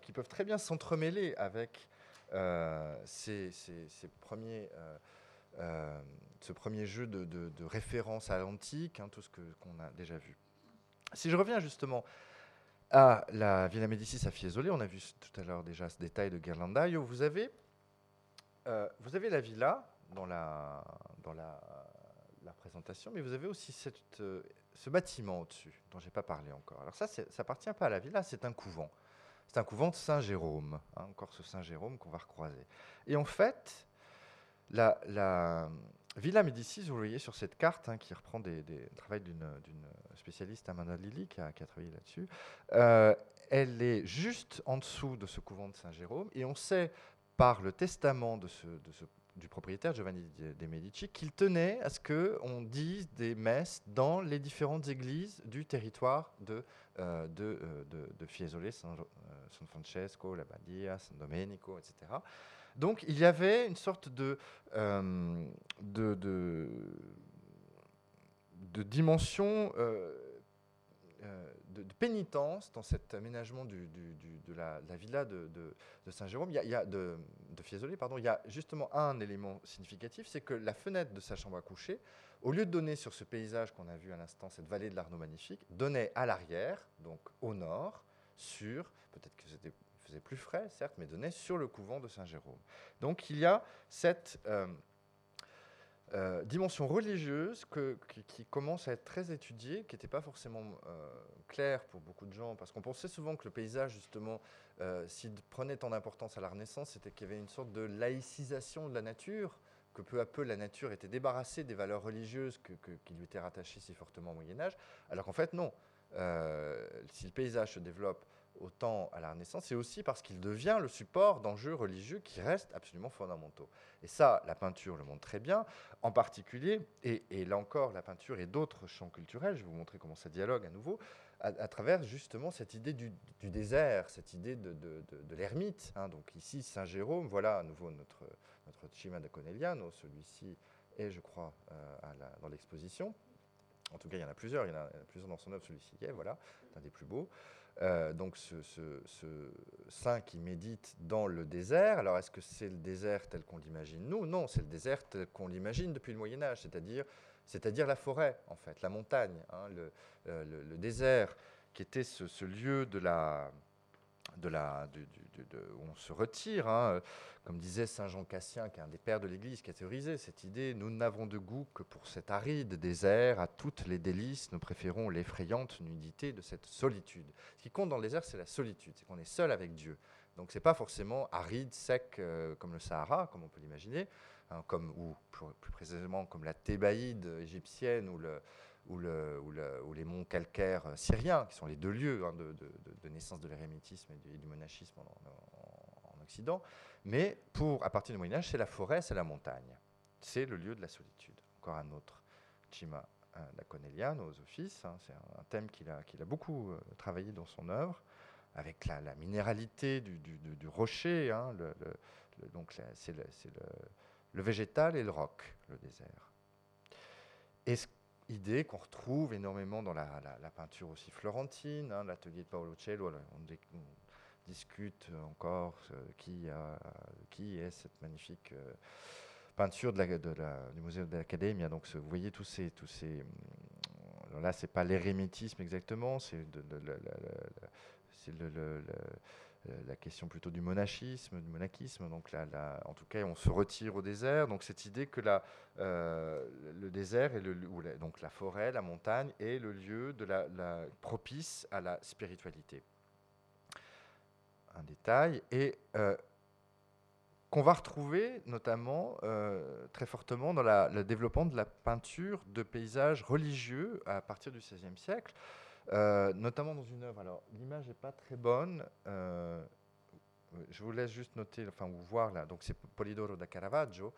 qui peuvent très bien s'entremêler avec ces, premiers ce premier jeu de, référence à l'antique, hein, tout ce qu'on a déjà vu. Si je reviens justement à la Villa Médicis à Fiesole, on a vu tout à l'heure déjà ce détail de Ghirlandaio, vous avez, euh, vous avez la villa dans la, dans la, présentation, mais vous avez aussi cette, euh, ce bâtiment au-dessus, dont je n'ai pas parlé encore. Alors ça, ça appartient pas à la villa, c'est un couvent. C'est un couvent de Saint-Jérôme, hein, encore ce Saint-Jérôme qu'on va recroiser. Et en fait, la, la, Villa Médicis, vous voyez sur cette carte, hein, qui reprend des, des travail d'une spécialiste, Amanda Lilly, qui a, travaillé là-dessus, euh, elle est juste en dessous de ce couvent de Saint-Jérôme, et on sait par le testament du propriétaire Giovanni de Medici qu'il tenait à ce qu'on dise des messes dans les différentes églises du territoire de, euh, euh, Fiesole, San Francesco, la Badia, San Domenico, etc. Donc il y avait une sorte de, euh, de, dimension euh, euh, de, pénitence dans cet aménagement de, la, villa de, Saint-Jérôme, il, y a, de, Fiesole, pardon, il y a justement un élément significatif, c'est que la fenêtre de sa chambre à coucher, au lieu de donner sur ce paysage qu'on a vu à l'instant, cette vallée de l'Arnaud magnifique, donnait à l'arrière, donc au nord, sur, peut-être que c'était faisait plus frais, certes, mais donnait sur le couvent de Saint-Jérôme. Donc il y a cette euh, euh, dimension religieuse qui, commence à être très étudiée, qui n'était pas forcément euh, claire pour beaucoup de gens, parce qu'on pensait souvent que le paysage, justement, s'il prenait tant d'importance à la Renaissance, c'était qu'il y avait une sorte de laïcisation de la nature, que peu à peu la nature était débarrassée des valeurs religieuses qui lui étaient rattachées si fortement au Moyen Âge, alors qu'en fait non. si le paysage se développe autant à la Renaissance, c'est aussi parce qu'il devient le support d'enjeux religieux qui restent absolument fondamentaux. Et ça, la peinture le montre très bien, en particulier, et, là encore, la peinture et d'autres champs culturels, je vais vous montrer comment ça dialogue à nouveau, à, travers justement cette idée du, désert, cette idée de, l'ermite. Hein. Donc ici, Saint-Jérôme, voilà à nouveau notre, notre Cima da Conegliano, celui-ci est, je crois, euh, dans l'exposition. En tout cas, il y en a plusieurs, il y en a, plusieurs dans son œuvre, celui-ci est, voilà, un des plus beaux. Euh, donc ce, saint qui médite dans le désert. Alors est-ce que c'est le désert tel qu'on l'imagine? Nous, non, c'est le désert tel qu'on l'imagine depuis le Moyen Âge, c'est-à-dire, c'est-à-dire la forêt, en fait, la montagne, hein, euh, le, désert qui était ce lieu de la, de la, où on se retire. Hein. Comme disait Saint Jean Cassien, qui est un des pères de l'Église, qui a théorisé cette idée, nous n'avons de goût que pour cet aride désert, à toutes les délices, nous préférons l'effrayante nudité de cette solitude. Ce qui compte dans le désert, c'est la solitude, c'est qu'on est seul avec Dieu. Donc c'est pas forcément aride, sec euh, comme le Sahara, comme on peut l'imaginer, hein, comme, ou plus, précisément comme la Thébaïde égyptienne ou le, ou, les monts calcaires syriens, qui sont les deux lieux hein, de, naissance de l'érémitisme et, du monachisme en, Occident. Mais pour, à partir du Moyen Âge, c'est la forêt, c'est la montagne. C'est le lieu de la solitude. Encore un autre, Cima da Conegliano aux offices. Hein, c'est un, thème qu'il a, beaucoup euh, travaillé dans son œuvre, avec la, minéralité du, rocher. Donc c'est le, le, végétal et le roc, le désert. Et ce idée qu'on retrouve énormément dans la, peinture aussi florentine, hein, l'atelier de Paolo Cello. On, discute encore qui, qui est cette magnifique euh, peinture du musée de l'Académie. Donc vous voyez tous ces... Tous ces hum, là, c'est pas l'érémitisme exactement, c'est le euh, la question plutôt du monachisme, du monachisme. Donc là, en tout cas, on se retire au désert. Donc cette idée que la, euh, le désert est le, donc la forêt, la montagne est le lieu de la, propice à la spiritualité. Un détail et euh, qu'on va retrouver notamment très fortement dans le développement de la peinture de paysages religieux à partir du XVIe siècle. Euh, notamment dans une œuvre. Alors, l'image n'est pas très bonne. Euh, je vous laisse juste noter, enfin, vous voir là. Donc, c'est Polidoro da Caravaggio,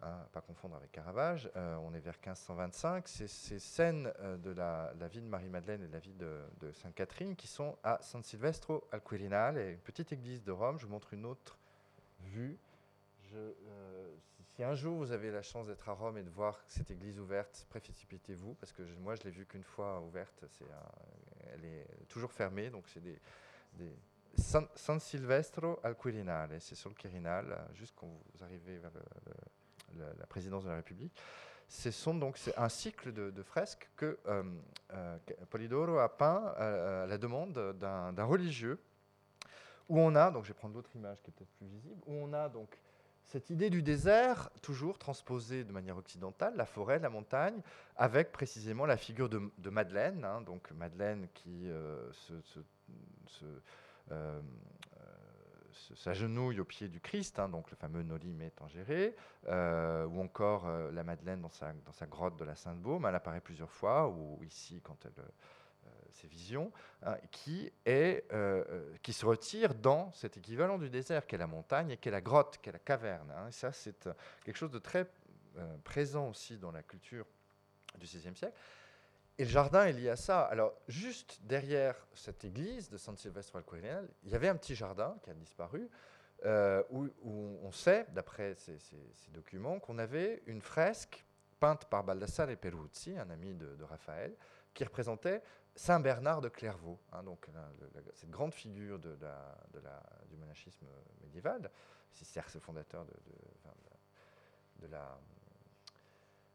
hein, pas confondre avec Caravage. Euh, on est vers 1525. C'est ces scènes de la, vie de Marie-Madeleine et de la vie de, Sainte-Catherine qui sont à San Silvestro al Quirinale, une petite église de Rome. Je vous montre une autre vue. Si un jour vous avez la chance d'être à Rome et de voir cette église ouverte, précipitez-vous, parce que moi je l'ai vue qu'une fois ouverte, elle est toujours fermée, donc c'est des, des San, Silvestro al Quirinale, c'est sur le Quirinal, juste quand vous arrivez vers la présidence de la République. C'est un cycle de, fresques que euh, euh, Polidoro a peint à, la demande d'un religieux, où on a, donc je vais prendre l'autre image qui est peut-être plus visible, où on a donc cette idée du désert, toujours transposée de manière occidentale, la forêt, la montagne, avec précisément la figure de, Madeleine, hein, donc Madeleine qui euh, se, s'agenouille au pied du Christ, hein, donc le fameux Noli me tangere, euh, ou encore euh, la Madeleine dans sa grotte de la Sainte-Baume, elle apparaît plusieurs fois, ou ici quand elle euh, ses visions, hein, qui, est, qui se retire dans cet équivalent du désert qu'est la montagne et qu'est la grotte, qu'est la caverne. Hein. ça, c'est quelque chose de très présent aussi dans la culture du XVIe siècle. Et le jardin est lié à ça. Alors, juste derrière cette église de San Silvestre al il y avait un petit jardin qui a disparu, euh, où, on sait, d'après ces, documents, qu'on avait une fresque peinte par Baldassare Peruzzi, un ami de, Raphaël, qui représentait Saint Bernard de Clairvaux, hein, donc cette grande figure du monachisme médiéval, c'est certes fondateur de, la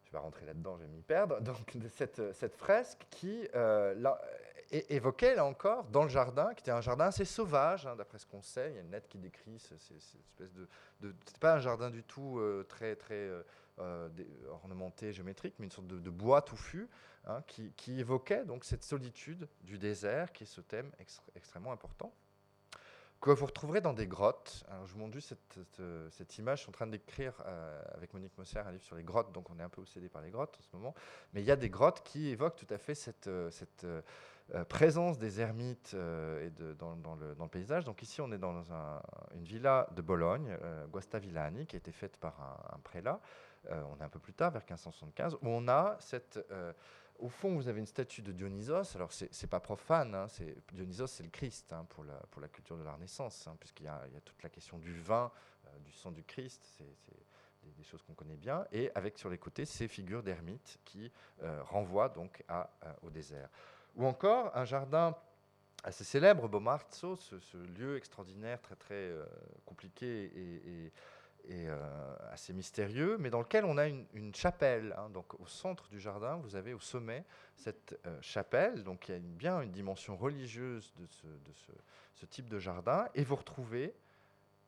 je vais rentrer là-dedans, je vais m'y perdre, (laughs) donc cette fresque qui euh, là, évoquait là encore dans le jardin, qui était un jardin assez sauvage, hein, d'après ce qu'on sait. Il y a une lettre qui décrit cette espèce de, de c'était pas un jardin du tout euh, très très euh, ornementé, géométrique, mais une sorte de, bois touffu hein, qui, évoquait donc cette solitude du désert, qui est ce thème extrêmement important que vous retrouverez dans des grottes. Je vous montre juste cette, image. Je suis en train d'écrire euh, avec Monique Mosser un livre sur les grottes, donc on est un peu obsédé par les grottes en ce moment. Mais il y a des grottes qui évoquent tout à fait cette, euh, euh, présence des ermites de, dans, le, paysage. Donc ici, on est dans une villa de Bologne, Guasta Villani, qui a été faite par un prélat. On est un peu plus tard, vers 1575, où on a cette au fond, vous avez une statue de Dionysos. Alors, ce n'est pas profane. Hein, Dionysos, c'est le Christ hein, pour, la, culture de la Renaissance, hein, puisqu'il y, a toute la question du vin, euh, du sang du Christ. C'est des, choses qu'on connaît bien. Et avec sur les côtés ces figures d'ermites qui euh, renvoient donc euh, au désert. Ou encore un jardin assez célèbre, Bomarzo, ce, ce lieu extraordinaire, très très compliqué et et euh, assez mystérieux, mais dans lequel on a une, chapelle. Hein. donc au centre du jardin, vous avez au sommet cette euh, chapelle, donc il y a bien une dimension religieuse de, ce, type de jardin, et vous retrouvez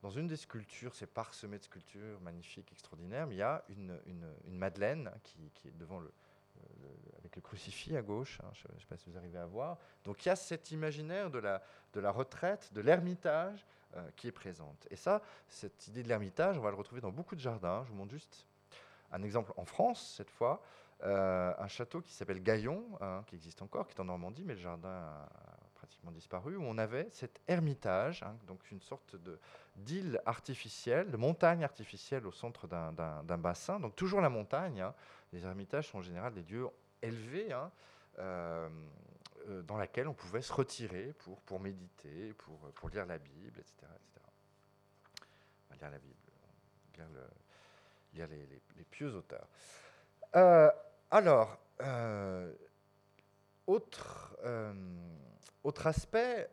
dans une des sculptures, c'est parsemé de sculptures magnifiques, extraordinaires, mais il y a une, Madeleine qui, qui, est devant le, avec le crucifix à gauche, hein, je ne sais pas si vous arrivez à voir. Donc il y a cet imaginaire de la, de la retraite, de l'ermitage, qui est présente. Et ça, cette idée de l'ermitage, on va le retrouver dans beaucoup de jardins. Je vous montre juste un exemple en France, cette fois, euh, un château qui s'appelle Gaillon, hein, qui existe encore, qui est en Normandie, mais le jardin a pratiquement disparu, où on avait cet ermitage, hein, donc une sorte d'île artificielle, de montagne artificielle au centre d'un bassin, donc toujours la montagne. Hein. Les ermitages sont en général des lieux élevés, euh, euh, dans laquelle on pouvait se retirer pour, pour méditer, pour, pour lire la Bible, etc. etc. lire la Bible, lire, le, lire les, les, pieux auteurs. Euh, alors, euh, autre, autre aspect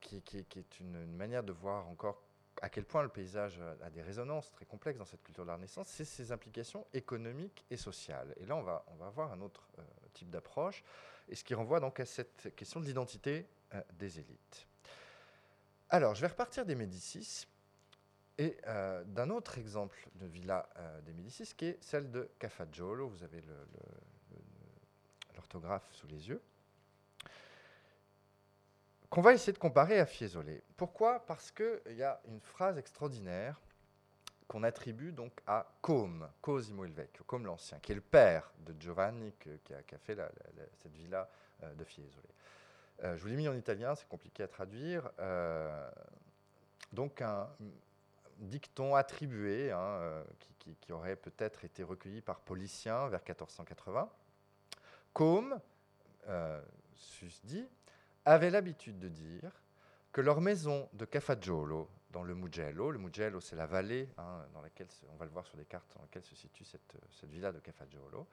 qui, qui, est une, une, manière de voir encore à quel point le paysage a des résonances très complexes dans cette culture de la Renaissance, c'est ses implications économiques et sociales. Et là, on va, on va avoir un autre type d'approche et ce qui renvoie donc à cette question de l'identité euh, des élites. Alors, je vais repartir des Médicis et euh, d'un autre exemple de villa euh, des Médicis qui est celle de Cafaggiolo. Vous avez l'orthographe sous les yeux. Qu'on va essayer de comparer à Fiesole. Pourquoi? Parce qu'il y a une phrase extraordinaire qu'on attribue donc à Côme, Cosimo il Vecchio, l'Ancien, qui est le père de Giovanni qui, a, fait cette villa euh, de Fiesole. Euh, je vous l'ai mis en italien, c'est compliqué à traduire. Euh, donc un dicton attribué, hein, qui, aurait peut-être été recueilli par Policien vers 1480. Côme, dit, avait l'habitude de dire que leur maison de Cafaggiolo, dans le Mugello, le Mugello c'est la vallée hein, dans laquelle, on va le voir sur les cartes, dans laquelle se situe cette, cette villa de Cafaggiolo,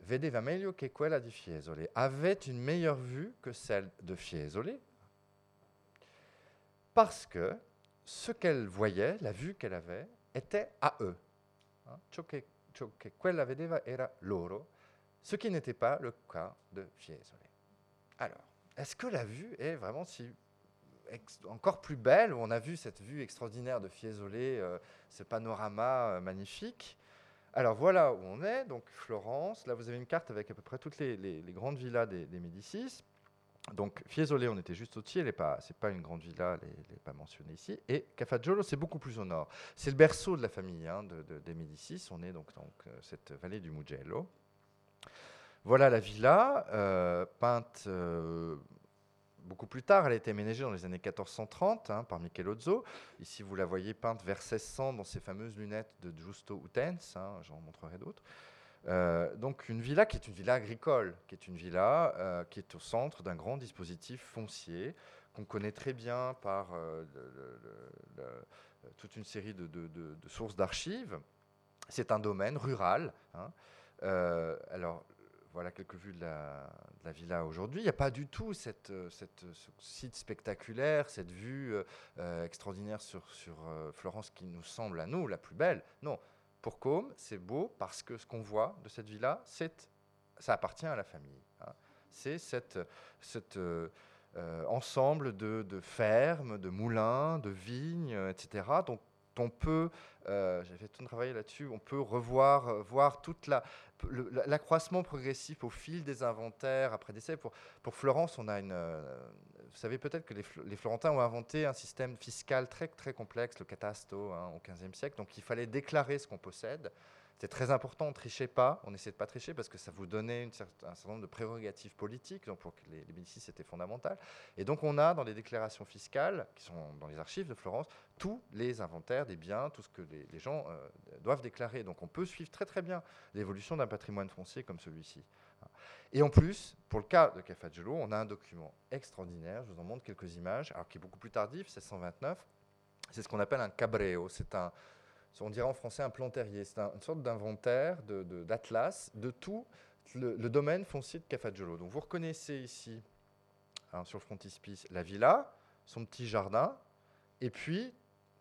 vedeva meglio che quella di Fiesole, avait une meilleure vue que celle de Fiesole, parce que ce qu'elle voyait, la vue qu'elle avait, était à eux. Hein, che quella vedeva era loro, ce qui n'était pas le cas de Fiesole. Alors, est-ce que la vue est vraiment si encore plus belle On a vu cette vue extraordinaire de Fiesole, euh, ce panorama euh, magnifique. Alors voilà où on est, donc Florence. Là, vous avez une carte avec à peu près toutes les, grandes villas des, Médicis. Donc Fiesole, on était juste au-dessus, elle n'est pas, pas une grande villa, elle n'est pas mentionnée ici. Et Cafaggiolo, c'est beaucoup plus au nord. C'est le berceau de la famille hein, de- de- des Médicis. On est donc dans cette vallée du Mugello. Voilà la villa, euh, peinte euh, beaucoup plus tard. Elle a été aménagée dans les années 1430 hein, par Michelozzo. Ici, vous la voyez peinte vers 1600 dans ces fameuses lunettes de Giusto Utens. hein, J'en montrerai d'autres. Euh, donc une villa qui est une villa agricole, qui est une villa euh, qui est au centre d'un grand dispositif foncier qu'on connaît très bien par euh, toute une série de, sources d'archives. C'est un domaine rural. hein. Alors voilà quelques vues de la, villa aujourd'hui. Il n'y a pas du tout cette, euh, cette- ce site spectaculaire, cette vue euh, euh, extraordinaire sur, euh, Florence qui nous semble à nous la plus belle. Non, pour Côme, c'est beau parce que ce qu'on voit de cette villa, ça appartient à la famille. hein. C'est cet euh, euh, ensemble de, de fermes, de moulins, de vignes, euh, etc. Donc on peut, euh, j'avais tout travaillé là-dessus, on peut revoir, euh, voir toute l'accroissement progressif au fil des inventaires après décès. Pour, pour Florence, on a une, euh, vous savez peut-être que les Florentins ont inventé un système fiscal très très complexe, le catasto, hein, au XVe siècle. Donc il fallait déclarer ce qu'on possède. C'était très important, on ne trichait pas, on essayait de pas tricher parce que ça vous donnait un certain nombre de prérogatives politiques, donc pour les, les Médicis c'était fondamental. Et donc on a dans les déclarations fiscales, qui sont dans les archives de Florence, tous les inventaires des biens, tout ce que les, les gens euh, doivent déclarer. Donc on peut suivre très très bien l'évolution d'un patrimoine foncier comme celui-ci. Et en plus, pour le cas de Cafaggiolo, on a un document extraordinaire, je vous en montre quelques images, alors qui est beaucoup plus tardif, 1629. C'est ce qu'on appelle un cabreo, c'est un, on dirait en français un plan terrier, c'est un- une sorte d'inventaire, d'atlas de, tout le, le domaine foncier de Cafaggiolo. Donc vous reconnaissez ici, hein, sur le frontispice, la villa, son petit jardin, et puis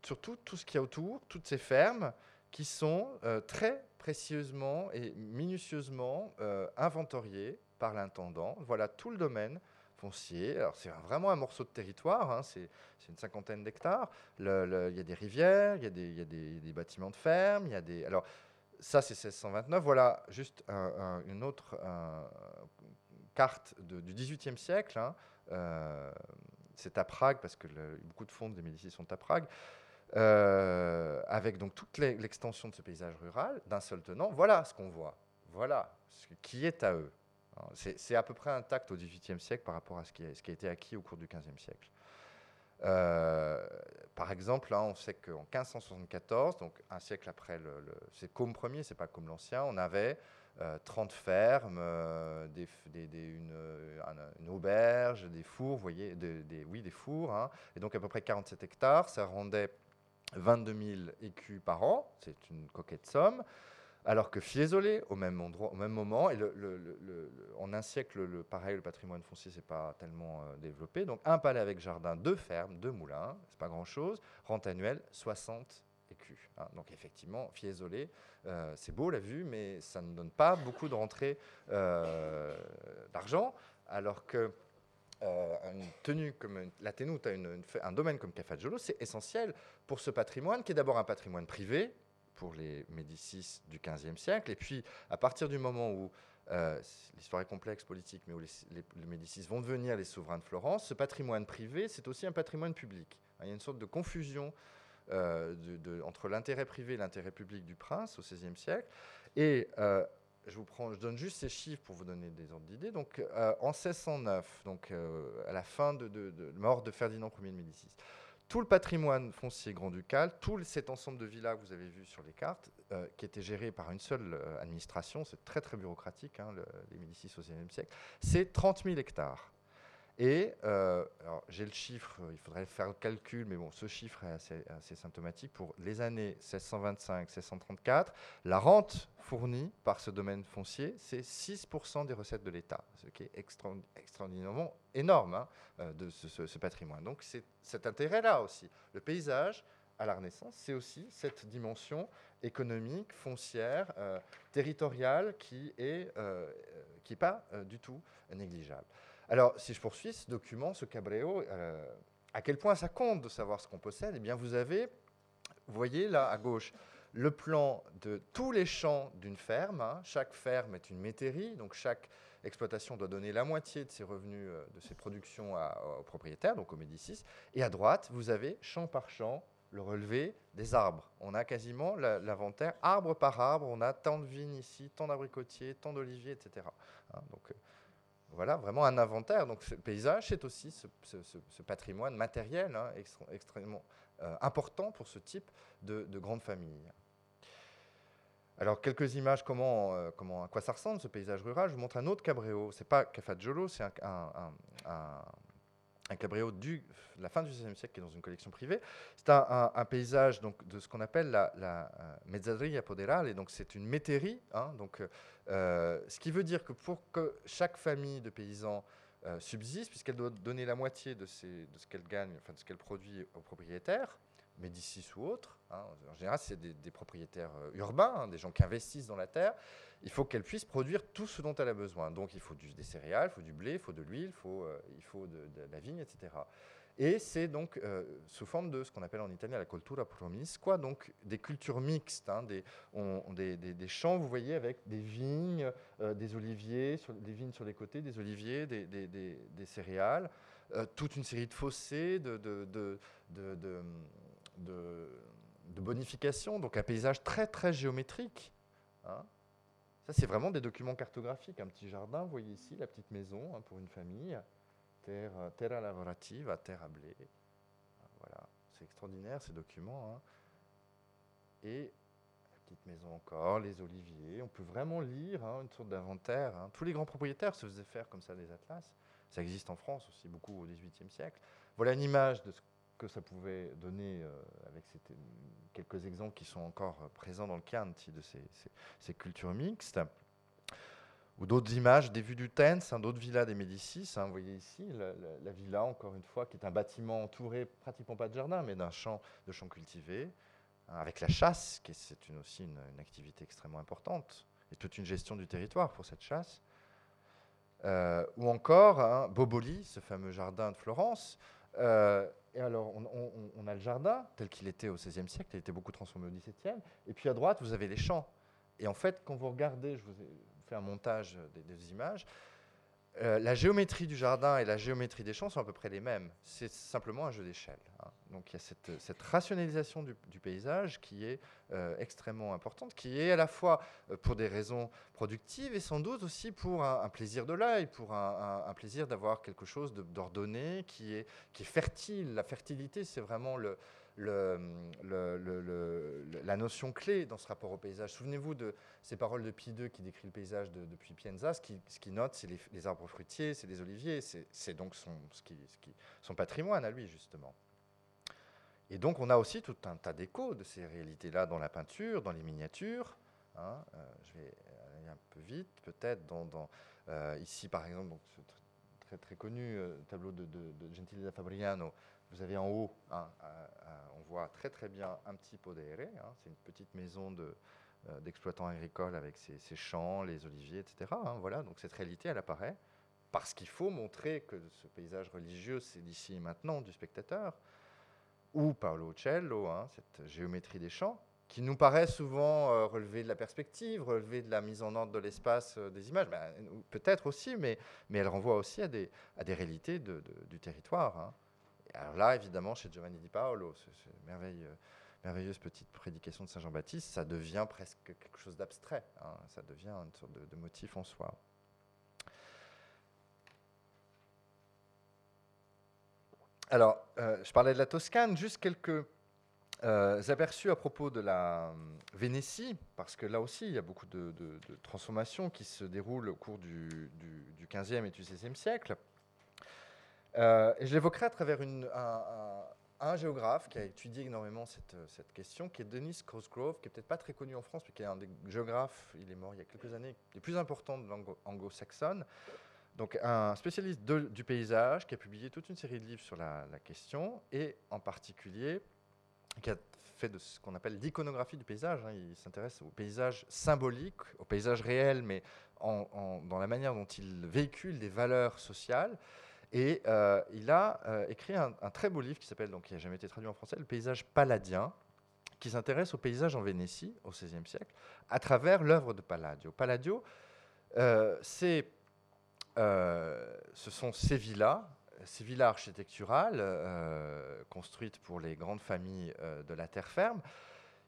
surtout tout ce qu'il y a autour, toutes ces fermes qui sont euh, très précieusement et minutieusement euh, inventoriées par l'intendant. Voilà tout le domaine foncier. Alors c'est vraiment un morceau de territoire, hein, c'est une cinquantaine d'hectares. Il y a des rivières, il y a des, bâtiments de ferme, il y a des... Alors ça c'est 1629. Voilà juste un- un- une autre carte de- du XVIIIe siècle. hein. Euh, c'est à Prague parce que beaucoup de fonds des Médicis sont à Prague. Euh, avec donc toute l'e- l'extension de ce paysage rural d'un seul tenant. Voilà ce qu'on voit. Voilà ce qui est à eux. C'est à peu près intact au XVIIIe siècle par rapport à ce qui a, été acquis au cours du XVe siècle. Euh, par exemple, là, on sait qu'en 1574, donc un siècle après, le, c'est Côme Ier, c'est pas comme l'ancien, on avait euh, 30 fermes, euh, des, f- des- des- une, euh, un- une auberge, des fours, voyez, oui, des fours, hein, et donc à peu près 47 hectares, ça rendait 22 000 écus par an, c'est une coquette somme, alors que Fiesole, au même, endroit, au même moment, et en un siècle, le, pareil, le patrimoine foncier, c'est pas tellement euh, développé, donc un palais avec jardin, deux fermes, deux moulins, c'est pas grand-chose, rente annuelle 60 écus. hein. donc effectivement, Fiesole, euh, c'est beau la vue, mais ça ne donne pas beaucoup de rentrée euh, d'argent, alors que euh, tenue comme la fe- un domaine comme Cafaggiolo, c'est essentiel pour ce patrimoine qui est d'abord un patrimoine privé pour les Médicis du XVe siècle, et puis à partir du moment où euh, l'histoire est complexe politique, mais où les, Médicis vont devenir les souverains de Florence, ce patrimoine privé, c'est aussi un patrimoine public. Il y a une sorte de confusion euh, entre l'intérêt privé et l'intérêt public du prince au XVIe siècle. Et euh, je, vous prends, je donne juste ces chiffres pour vous donner des ordres d'idées. Donc, en 1609, donc, à la fin de, de, de mort de Ferdinand Ier de Médicis, tout le patrimoine foncier grand-ducal, tout cet ensemble de villas que vous avez vu sur les cartes, euh, qui était géré par une seule euh, administration, c'est très très bureaucratique, hein, le- les Médicis au XIXe siècle, c'est 30 000 hectares. Et j'ai le chiffre, il faudrait faire le calcul, mais bon, ce chiffre est assez, symptomatique. Pour les années 1625-1634, la rente fournie par ce domaine foncier, c'est 6% des recettes de l'État, ce qui est extraordinairement énorme hein, de ce, patrimoine. Donc c'est cet intérêt-là aussi. Le paysage, à la Renaissance, c'est aussi cette dimension économique, foncière, euh, territoriale qui n'est euh, pas euh, du tout négligeable. Alors, si je poursuis ce document, ce Cabreo, à quel point ça compte de savoir ce qu'on possède Eh bien, vous avez, vous voyez là à gauche, le plan de tous les champs d'une ferme. Hein. Chaque ferme est une métairie, donc chaque exploitation doit donner la moitié de ses revenus, de ses productions aux propriétaires, donc aux Médicis. Et à droite, vous avez champ par champ le relevé des arbres. On a quasiment l'inventaire arbre par arbre. On a tant de vignes ici, tant d'abricotiers, tant d'oliviers, etc. Hein, donc euh, voilà, vraiment un inventaire. Donc ce paysage, c'est aussi ce, patrimoine matériel hein, extrêmement euh, important pour ce type de, grande famille. Alors, quelques images, comment, euh, comment, à quoi ça ressemble ce paysage rural. Je vous montre un autre cabréo. Ce n'est pas Cafaggiolo, c'est un cabrio de la fin du XVIe siècle qui est dans une collection privée. C'est un, paysage donc, de ce qu'on appelle la, la uh, mezzadria poderale, et donc c'est une métairie. Hein, donc, euh, ce qui veut dire que pour que chaque famille de paysans euh, subsiste, puisqu'elle doit donner la moitié de, ce qu'elle gagne, enfin de ce qu'elle produit aux propriétaires, Médicis ou autres, hein, en général c'est des, propriétaires euh, urbains, hein, des gens qui investissent dans la terre, il faut qu'elle puisse produire tout ce dont elle a besoin. Donc il faut des céréales, il faut du blé, il faut de l'huile, il faut, euh, de, la vigne, etc. Et c'est donc euh, sous forme de ce qu'on appelle en italien la cultura promiscua, donc des cultures mixtes, hein, des, champs, vous voyez, avec des vignes, des oliviers, des vignes sur les côtés, des oliviers, des, céréales, toute une série de fossés, de, bonification, donc un paysage très très géométrique. Hein. Ça, c'est vraiment des documents cartographiques. Un petit jardin, vous voyez ici, la petite maison hein, pour une famille. Terre, terra lavorativa, terre à blé. Voilà, c'est extraordinaire ces documents. Hein. Et la petite maison encore, les oliviers. On peut vraiment lire une sorte d'inventaire. Tous les grands propriétaires se faisaient faire comme ça des atlas. Ça existe en France aussi beaucoup au XVIIIe siècle. Voilà une image de ce que ça pouvait donner euh, avec quelques exemples qui sont encore présents dans le Chianti de ces, cultures mixtes. Ou d'autres images, des vues du Tens, hein, d'autres villas des Médicis. Hein, vous voyez ici la, villa, encore une fois, qui est un bâtiment entouré pratiquement pas de jardin, mais d'un champ de champs cultivés, hein, avec la chasse, qui est aussi une, activité extrêmement importante, et toute une gestion du territoire pour cette chasse. Euh, ou encore Boboli, ce fameux jardin de Florence, euh, et alors, on, a le jardin, tel qu'il était au XVIe siècle, il été beaucoup transformé au XVIIe. Et puis à droite, vous avez les champs. Et en fait, quand vous regardez, je vous ai fait un montage des images, euh, la géométrie du jardin et la géométrie des champs sont à peu près les mêmes. C'est simplement un jeu d'échelle. Donc il y a cette, rationalisation du, paysage qui est euh, extrêmement importante, qui est à la fois euh, pour des raisons productives et sans doute aussi pour un, plaisir de l'œil, pour un, plaisir d'avoir quelque chose d'ordonné qui est, fertile. La fertilité, c'est vraiment la notion clé dans ce rapport au paysage. Souvenez-vous de ces paroles de Pie II qui décrit le paysage depuis Pienza. Ce qui, ce qui note, c'est les, arbres fruitiers, c'est les oliviers, c'est donc son patrimoine à lui, justement. Et donc, on a aussi tout un tas d'échos de ces réalités-là dans la peinture, dans les miniatures. Hein. Euh, je vais aller un peu vite, peut-être. Euh, ici, par exemple, ce très, très connu euh, tableau de, de, de Gentile da Fabriano, vous avez en haut, hein, on voit très très bien un petit podere, hein, c'est une petite maison euh, d'exploitants agricoles avec ses, champs, les oliviers, etc. Hein, voilà, donc cette réalité, elle apparaît parce qu'il faut montrer que ce paysage religieux, c'est d'ici maintenant du spectateur, ou Paolo Uccello, cette géométrie des champs, qui nous paraît souvent euh, relever de la perspective, relever de la mise en ordre de l'espace euh, des images, ben, peut-être aussi, mais, elle renvoie aussi à des, réalités du territoire alors là, évidemment, chez Giovanni Di Paolo, cette merveilleuse, merveilleuse petite prédication de Saint Jean-Baptiste, ça devient presque quelque chose d'abstrait. Hein. ça devient une sorte de, motif en soi. Alors, euh, je parlais de la Toscane, juste quelques euh, aperçus à propos de la euh, Vénétie, parce que là aussi, il y a beaucoup de, transformations qui se déroulent au cours du, du, du 15e et du 16e siècle. je l'évoquerai à travers un, géographe qui a étudié énormément cette, question, qui est Denis Cosgrove, qui est peut-être pas très connu en France, mais qui est un des géographes, il est mort il y a quelques années, les plus importants de langue anglo-saxonne. Donc un spécialiste du paysage qui a publié toute une série de livres sur la, question et en particulier qui a fait de ce qu'on appelle l'iconographie du paysage. Hein. Il s'intéresse au paysage symbolique, au paysage réel, mais dans la manière dont il véhicule des valeurs sociales. Et euh, il a euh, écrit un, très beau livre qui s'appelle, donc qui n'a jamais été traduit en français, Le paysage paladien, qui s'intéresse au paysage en Vénétie au XVIe siècle, à travers l'œuvre de Palladio. Palladio, euh, c'est euh, ce sont ces villas, ces villas architecturales euh, construites pour les grandes familles euh, de la terre ferme,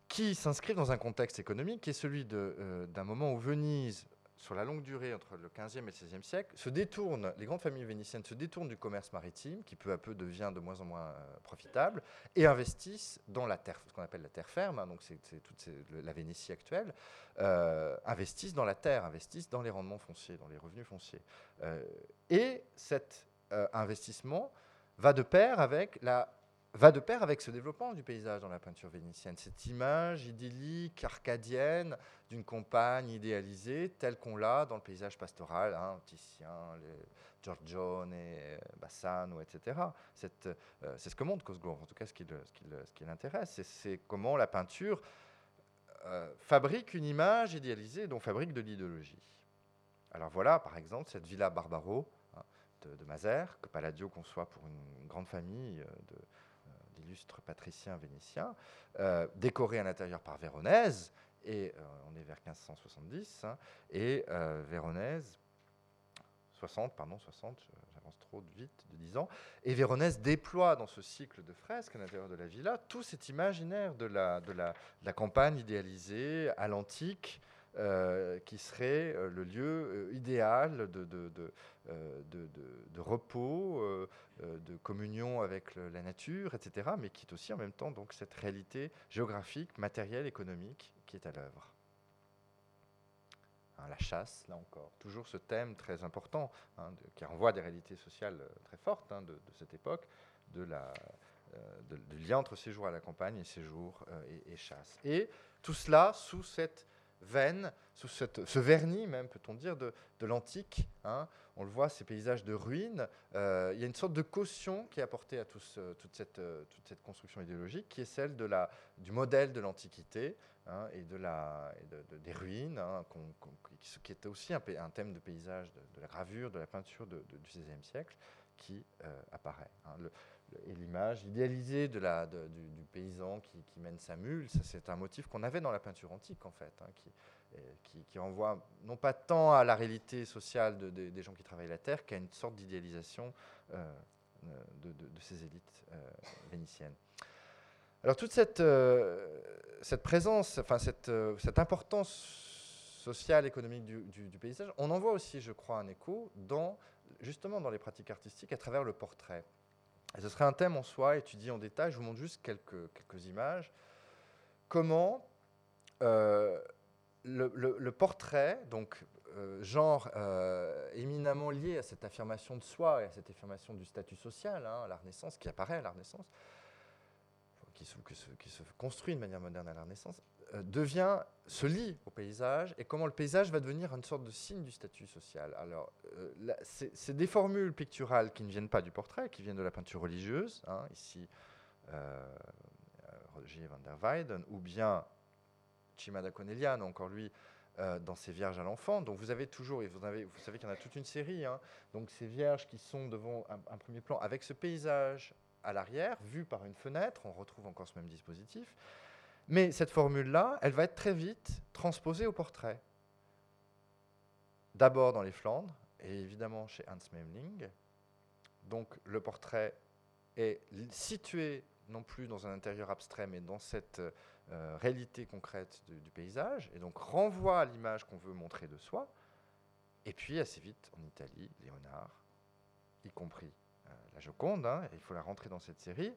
qui s'inscrivent dans un contexte économique qui est celui d'un moment où Venise sur la longue durée, entre le 15e et le 16e siècle, se détournent, les grandes familles vénitiennes se détournent du commerce maritime, qui peu à peu devient de moins en moins euh, profitable, et investissent dans la terre, ce qu'on appelle la terre ferme, hein, donc c'est toute la Vénétie actuelle, euh, investissent dans la terre, investissent dans les rendements fonciers, dans les revenus fonciers. Euh, et cet investissement va de pair avec la va de pair avec ce développement du paysage dans la peinture vénitienne, cette image idyllique, arcadienne, d'une campagne idéalisée, telle qu'on l'a dans le paysage pastoral, hein, Titien, Giorgione, Bassano, etc. Euh, c'est ce que montre Cosgrove, en tout cas ce qui, l'intéresse, c'est comment la peinture euh, fabrique une image idéalisée, donc fabrique de l'idéologie. Alors voilà, par exemple, cette villa Barbaro hein, de, de, que Palladio conçoit pour une grande famille euh, de illustre patricien vénitien, euh, décoré à l'intérieur par Véronèse, et euh, on est vers 1570, hein, et euh, Véronèse, 60, pardon, 60, j'avance trop vite, de 10 ans, et Véronèse déploie dans ce cycle de fresques à l'intérieur de la villa tout cet imaginaire de la, de la, de la campagne idéalisée à l'antique, euh, qui serait euh, le lieu euh, idéal de, repos, de communion avec la nature, etc., mais qui est aussi en même temps donc, cette réalité géographique, matérielle, économique qui est à l'œuvre. Hein, la chasse, là encore, toujours ce thème très important, hein, qui renvoie à des réalités sociales très fortes hein, de, cette époque, de lien entre séjour à la campagne et séjour et, chasse. Et tout cela sous cette veine, sous ce vernis même, peut-on dire, de, l'antique. Hein. On le voit, ces paysages de ruines. Euh, il y a une sorte de caution qui est apportée à toute, cette, euh, toute, cette, construction idéologique, qui est celle de la, du modèle de l'Antiquité hein, et, de la, des ruines, hein, qui était aussi un, thème de paysage, de, la gravure, de la peinture du XVIe siècle, qui euh, apparaît. Et l'image idéalisée du, paysan qui, mène sa mule, c'est un motif qu'on avait dans la peinture antique en fait, hein, qui, qui, renvoie non pas tant à la réalité sociale des gens qui travaillent la terre qu'à une sorte d'idéalisation euh, de, ces élites euh, vénitiennes. Alors toute cette, euh, présence, enfin cette, importance sociale, économique du, paysage, on en voit aussi, je crois, un écho justement dans les pratiques artistiques à travers le portrait ce serait un thème en soi, étudié en détail. Je vous montre juste quelques, quelques images. Comment euh, le, portrait, donc euh, genre euh, éminemment lié à cette affirmation de soi et à cette affirmation du statut social, hein, à la Renaissance, qui apparaît à la Renaissance, qui se, construit de manière moderne à la Renaissance, devient, se lie au paysage et comment le paysage va devenir une sorte de signe du statut social. Alors, euh, c'est des formules picturales qui ne viennent pas du portrait, qui viennent de la peinture religieuse, hein, ici euh, Roger van der Weyden, ou bien Chimada Cornelian, encore lui, dans ses Vierges à l'enfant. Donc vous avez toujours, et vous, avez, vous savez qu'il y en a toute une série, hein, donc ces Vierges qui sont devant un, premier plan avec ce paysage à l'arrière, vu par une fenêtre, on retrouve encore ce même dispositif. Mais cette formule-là, elle va être très vite transposée au portrait. D'abord dans les Flandres, et évidemment chez Hans Memling. Donc le portrait est situé non plus dans un intérieur abstrait, mais dans cette euh, réalité concrète du, paysage, et donc renvoie à l'image qu'on veut montrer de soi. Et puis assez vite, en Italie, Léonard, y compris euh, la Joconde, hein, il faut la rentrer dans cette série,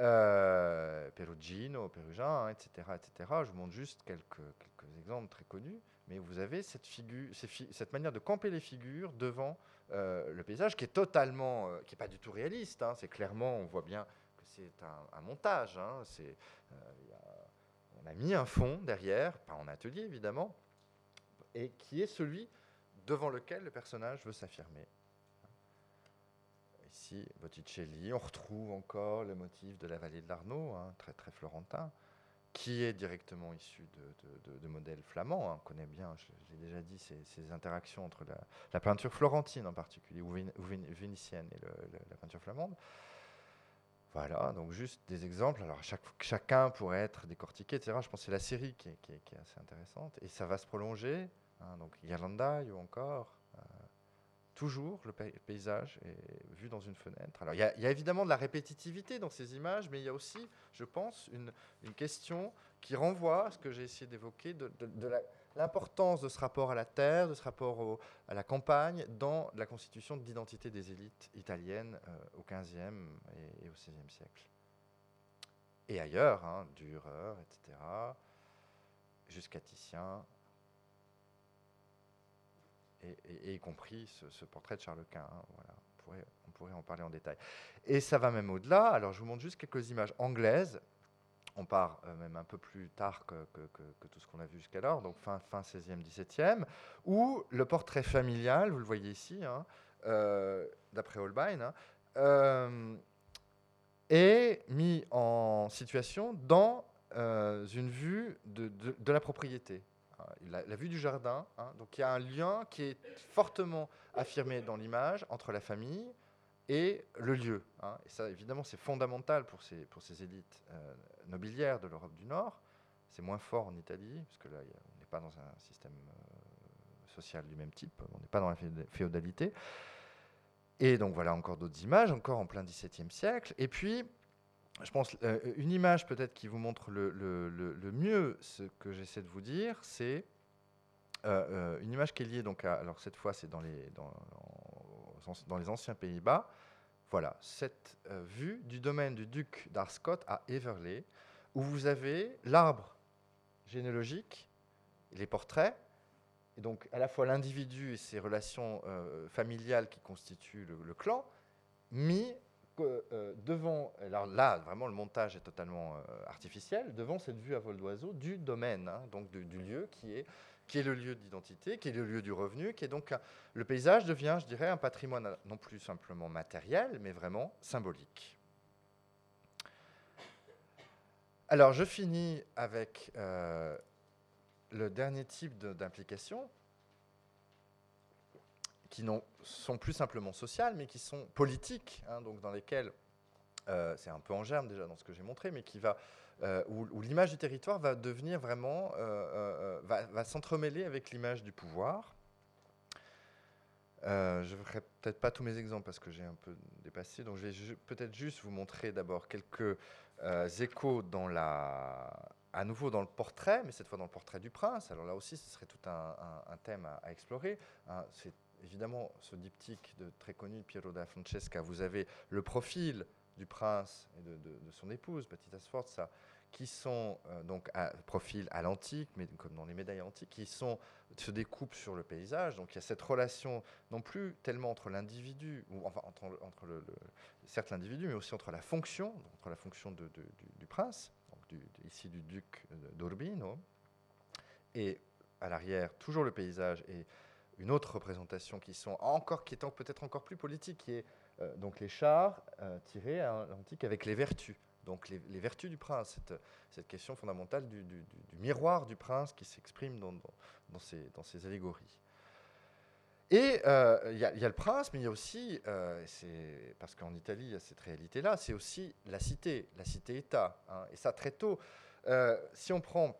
euh, Perugino, Perugin, etc., etc. Je vous montre juste quelques, quelques exemples très connus, mais vous avez cette, figure, cette manière de camper les figures devant le paysage, qui est totalement, qui n'est pas du tout réaliste. Hein. c'est clairement, on voit bien que c'est un, montage. Hein. on a mis un fond derrière, pas en atelier évidemment, et qui est celui devant lequel le personnage veut s'affirmer. Ici, Botticelli, on retrouve encore le motif de la vallée de l'Arnaud, hein, très très florentin, qui est directement issu de, modèles flamands. Hein. On connaît bien, je, l'ai déjà dit, ces, interactions entre la, peinture florentine en particulier, ou, vénitienne, et la peinture flamande. Voilà, donc juste des exemples. Alors chacun pourrait être décortiqué, etc. Je pense que c'est la série qui est, assez intéressante. Et ça va se prolonger. Hein, donc ou encore. Toujours le paysage est vu dans une fenêtre. Alors il y, a évidemment de la répétitivité dans ces images, mais il y a aussi, je pense, une, question qui renvoie à ce que j'ai essayé d'évoquer de, l'importance de ce rapport à la terre, de ce rapport à la campagne dans la constitution de l'identité des élites italiennes euh, au XVe et, au XVIe siècle. Et ailleurs, hein, Dürer, etc., jusqu'à Titien, et, y compris ce, portrait de Charles Quint. Hein, voilà. on, pourrait, en parler en détail. Et ça va même au-delà. Alors, je vous montre juste quelques images anglaises. On part euh, même un peu plus tard que, tout ce qu'on a vu jusqu'alors, donc fin, fin 16e, 17e, où le portrait familial, vous le voyez ici, hein, euh, d'après Holbein, hein, euh, est mis en situation dans une vue de la propriété. Euh, la, vue du jardin. Hein. donc il y a un lien qui est fortement affirmé dans l'image entre la famille et le lieu. Hein. Et ça, évidemment, c'est fondamental pour ces, élites euh, nobiliaires de l'Europe du Nord. C'est moins fort en Italie, parce que là, on n'est pas dans un système euh, social du même type, on n'est pas dans la féodalité. Et donc voilà encore d'autres images, encore en plein XVIIe siècle. Et puis, je pense, euh, une image peut-être qui vous montre le, mieux ce que j'essaie de vous dire, c'est euh, euh, une image qui est liée, donc alors cette fois c'est dans les, dans, dans les anciens Pays-Bas. Voilà, cette vue du domaine du duc d'Arscott à Everley, où vous avez l'arbre généalogique, les portraits, et donc à la fois l'individu et ses relations familiales qui constituent le, le clan, mis euh, devant, alors là, vraiment, le montage est totalement euh, artificiel, devant cette vue à vol d'oiseau du domaine, hein, donc du, lieu qui est, qui est le lieu d'identité, qui est le lieu du revenu, qui est donc le paysage devient, je dirais, un patrimoine non plus simplement matériel, mais vraiment symbolique. Alors, je finis avec euh, le dernier type d'implication, qui non, sont plus simplement sociales, mais qui sont politiques, hein, donc dans lesquelles, euh, c'est un peu en germe déjà dans ce que j'ai montré, mais qui va, euh, où, l'image du territoire va devenir vraiment, euh, va, s'entremêler avec l'image du pouvoir. je ne ferai peut-être pas tous mes exemples parce que j'ai un peu dépassé, donc je vais peut-être juste vous montrer d'abord quelques échos dans la, à nouveau dans le portrait, mais cette fois dans le portrait du prince. Alors là aussi, ce serait tout un, thème à, explorer. Hein, c'est évidemment ce diptyque de, très connu Piero da Francesca, vous avez le profil du prince et de, son épouse, Battista Sforza, qui sont euh, donc à profil à l'antique, mais comme dans les médailles antiques, qui se découpent sur le paysage. Donc il y a cette relation non plus tellement entre l'individu, enfin entre, entre le, certes l'individu, mais aussi entre la fonction, entre la fonction du, prince, ici du duc d'Urbino, et à l'arrière toujours le paysage et une autre représentation qui, sont encore, qui est peut-être encore plus politique, qui est euh, donc les chars euh, tirés à l'antique avec les vertus. Donc les, vertus du prince, cette, question fondamentale du, miroir du prince qui s'exprime dans, ces, allégories. Et euh, il y, a le prince, mais il y a aussi, parce qu'en Italie, il y a cette réalité-là, c'est aussi la cité, la cité-État. Hein. et ça, très tôt, si on prend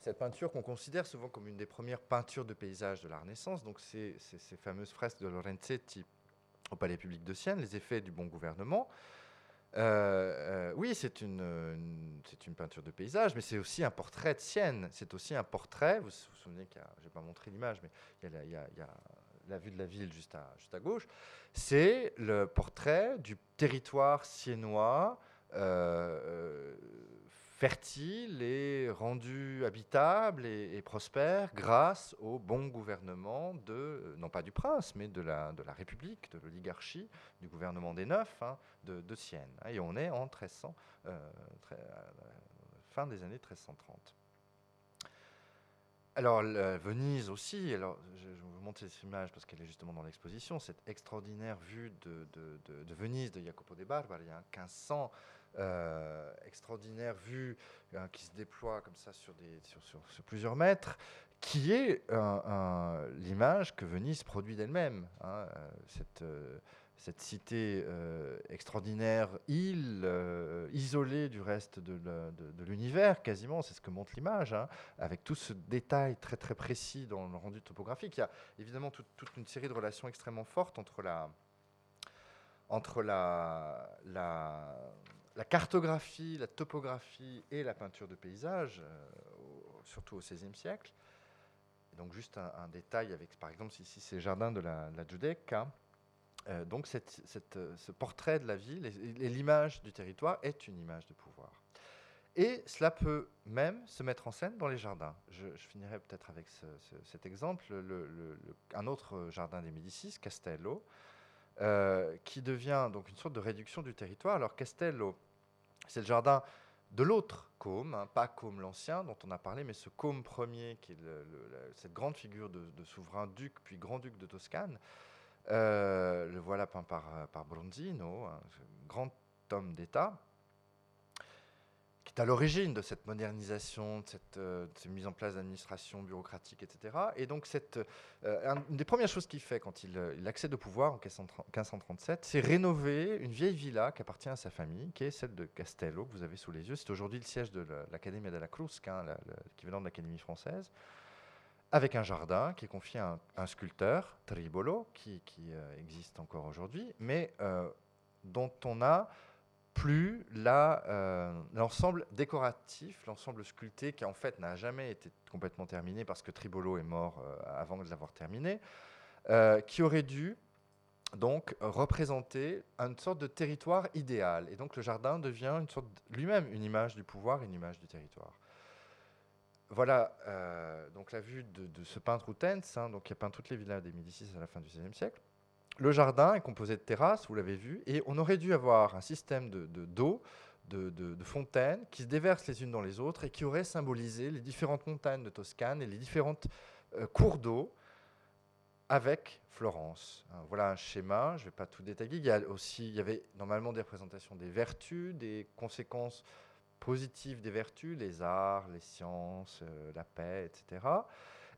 cette peinture qu'on considère souvent comme une des premières peintures de paysage de la Renaissance, donc c'est ces fameuses fresques de Lorenzetti au Palais public de Sienne, les effets du bon gouvernement. Euh, euh, oui, c'est une, une peinture de paysage, mais c'est aussi un portrait de Sienne. C'est aussi un portrait, vous vous souvenez qu'il je vais pas montrer l'image, mais il y, a la, vue de la ville juste à, juste à gauche. C'est le portrait du territoire siennois, euh, fertile et rendu habitable et, prospère grâce au bon gouvernement de, non pas du prince, mais de la, de la République, de l'oligarchie, du gouvernement des Neufs, hein, de, de, Sienne. Et on est en 1300, euh, fin des années 1330. Alors, Venise aussi, alors, je, vais vous montrer cette image parce qu'elle est justement dans l'exposition, cette extraordinaire vue de, de, Venise de Jacopo de Barbari, a 1500, euh, extraordinaire vue hein, qui se déploie comme ça sur, plusieurs mètres, qui est l'image que Venise produit d'elle-même. Hein, euh, cette, euh, cette cité extraordinaire, île, isolée du reste de, l'univers, quasiment, c'est ce que montre l'image, hein, avec tout ce détail très très précis dans le rendu topographique. Il y a évidemment toute une série de relations extrêmement fortes entre la, cartographie, la topographie et la peinture de paysage, euh, surtout au XVIe siècle. donc juste un, détail avec, par exemple, ici ces jardins de la, la euh, donc euh, ce portrait de la ville et, l'image du territoire est une image de pouvoir. Et cela peut même se mettre en scène dans les jardins. Je, finirai peut-être avec cet exemple. un autre jardin des Médicis, Castello, qui devient donc une sorte de réduction du territoire. Alors Castello, c'est le jardin de l'autre Côme, hein, pas Côme l'ancien dont on a parlé, mais ce Côme premier, qui est cette grande figure de, souverain duc puis grand-duc de Toscane, euh, le voilà peint par, par Bronzino, un grand homme d'État, qui est à l'origine de cette modernisation, de cette, euh, mise en place d'administration bureaucratique, etc. Et donc, euh, une des premières choses qu'il fait quand il, accède au pouvoir en 1537, c'est rénover une vieille villa qui appartient à sa famille, qui est celle de Castello, que vous avez sous les yeux. C'est aujourd'hui le siège de l'Académie de la Cruz, hein, l'équivalent de l'Académie française avec un jardin qui est confié à un, sculpteur, Tribolo, qui, euh, existe encore aujourd'hui, mais euh, dont on a plus euh, l'ensemble décoratif, l'ensemble sculpté, qui en fait n'a jamais été complètement terminé parce que Tribolo est mort avant de l'avoir terminé, qui aurait dû donc représenter une sorte de territoire idéal. Et donc le jardin devient lui-même une image du pouvoir, une image du territoire. Voilà euh, donc la vue de, ce peintre hein, donc qui a peint toutes les villas des Médicis à la fin du XVIe siècle. Le jardin est composé de terrasses, vous l'avez vu, et on aurait dû avoir un système de, d'eau, de, fontaines qui se déversent les unes dans les autres et qui aurait symbolisé les différentes montagnes de Toscane et les différentes euh, cours d'eau avec Florence. Hein, voilà un schéma, je ne vais pas tout détailler. Il y, aussi, il y avait normalement des représentations des vertus, des conséquences positives des vertus, les arts, les sciences, euh, la paix, etc.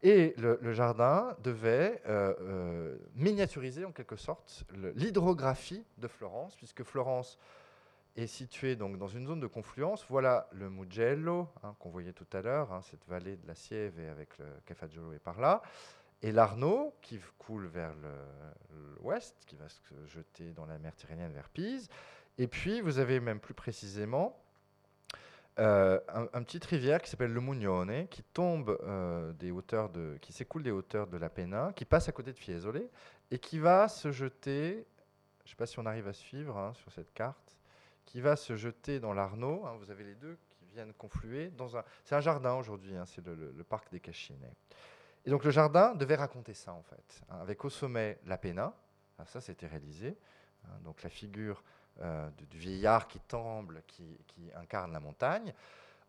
Et le, jardin devait euh, euh, miniaturiser en quelque sorte l'hydrographie de Florence, puisque Florence est située donc dans une zone de confluence. Voilà le Mugello hein, qu'on voyait tout à l'heure, hein, cette vallée de la Sieve avec le Cafaggiolo est par là. Et l'Arno qui coule vers l'ouest, qui va se jeter dans la mer Tyrrhénienne vers Pise. Et puis vous avez même plus précisément euh, un, petit rivière qui s'appelle le Mugnone, qui tombe euh, des hauteurs de, qui s'écoule des hauteurs de la Pena, qui passe à côté de Fiesole et qui va se jeter, je ne sais pas si on arrive à suivre hein, sur cette carte, qui va se jeter dans l'Arno. Hein, vous avez les deux qui viennent confluer dans un. C'est un jardin aujourd'hui, hein, c'est le, parc des Cascine. Et donc le jardin devait raconter ça en fait, avec au sommet la Pena. ça, c'était réalisé. donc la figure du, vieillard qui tremble, qui, incarne la montagne.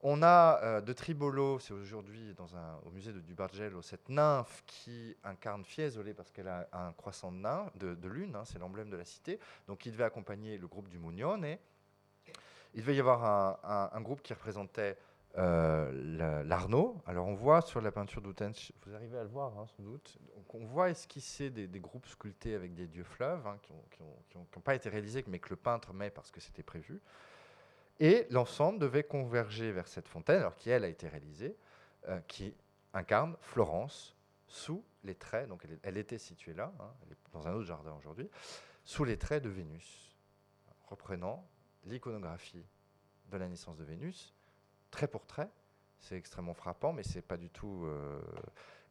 On a euh, de Tribolo, c'est aujourd'hui au musée de Dubargello, cette nymphe qui incarne Fiesole parce qu'elle a un croissant de, de, lune, hein, c'est l'emblème de la cité. Donc il devait accompagner le groupe du Mugnone. Il devait y avoir un groupe qui représentait euh, l'Arnaud. Alors on voit sur la peinture d'Outens, vous arrivez à le voir hein, sans doute, on voit esquisser des, des, groupes sculptés avec des dieux fleuves hein, qui n'ont pas été réalisés mais que le peintre met parce que c'était prévu. Et l'ensemble devait converger vers cette fontaine, alors qui elle a été réalisée, euh, qui incarne Florence sous les traits, donc elle, était située là, hein, elle est dans un autre jardin aujourd'hui, sous les traits de Vénus, reprenant l'iconographie de la naissance de Vénus trait pour trait, c'est extrêmement frappant, mais c'est pas du tout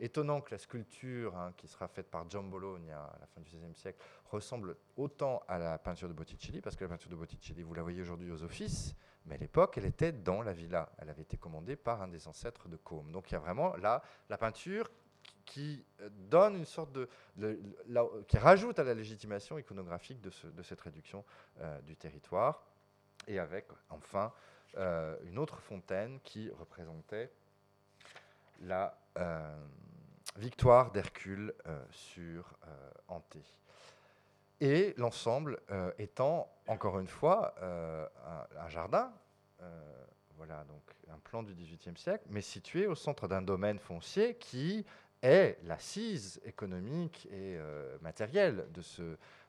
étonnant que la sculpture hein, qui sera faite par John à la fin du XVIe siècle ressemble autant à la peinture de Botticelli, parce que la peinture de Botticelli, vous la voyez aujourd'hui aux offices, mais à l'époque, elle était dans la villa. Elle avait été commandée par un des ancêtres de Côme. Donc il y a vraiment là la peinture qui euh, donne une sorte de, qui rajoute à la légitimation iconographique de, cette réduction euh, du territoire, et avec enfin euh, une autre fontaine qui représentait la victoire d'Hercule sur Anté. Et l'ensemble étant, encore une fois, un, jardin, voilà, donc un plan du XVIIIe siècle, mais situé au centre d'un domaine foncier qui est l'assise économique et euh, matérielle de ce,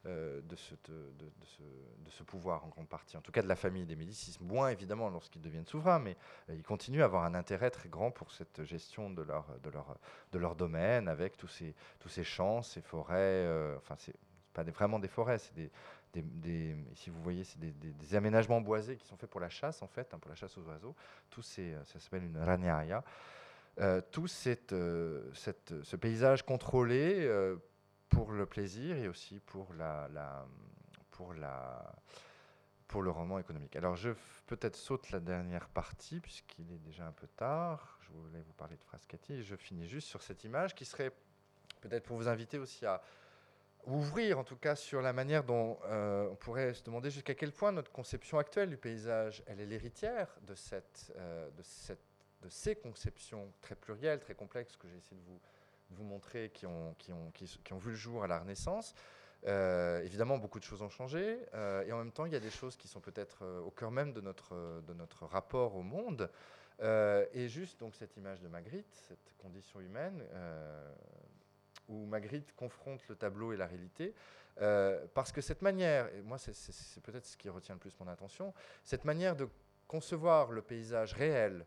euh, ce, de, ce, de, ce, pouvoir en grande partie, en tout cas de la famille des Médicis, moins évidemment lorsqu'ils deviennent souverains, mais euh, ils continuent à avoir un intérêt très grand pour cette gestion de leur, de leur, de leur domaine, avec tous ces, tous ces champs, ces forêts, enfin c'est pas vraiment des forêts, c'est des, des, si vous voyez, c'est des, des, aménagements boisés qui sont faits pour la chasse, en fait, hein, pour la chasse aux oiseaux. Tout ça s'appelle une raniaria. Euh, tout euh, ce paysage contrôlé euh, pour le plaisir et aussi pour, le roman économique. Alors je peut-être saute la dernière partie puisqu'il est déjà un peu tard. Je voulais vous parler de Frascati je finis juste sur cette image qui serait peut-être pour vous inviter aussi à ouvrir en tout cas sur la manière dont on pourrait se demander jusqu'à quel point notre conception actuelle du paysage, elle est l'héritière de cette de ces conceptions très plurielles, très complexes que j'ai essayé de vous, montrer, qui ont, vu le jour à la Renaissance. Euh, évidemment, beaucoup de choses ont changé, euh, et en même temps, il y a des choses qui sont peut-être euh, au cœur même de notre, de notre rapport au monde. et juste donc cette image de Magritte, cette condition humaine, où Magritte confronte le tableau et la réalité, parce que cette manière, et moi c'est peut-être ce qui retient le plus mon attention, cette manière de concevoir le paysage réel,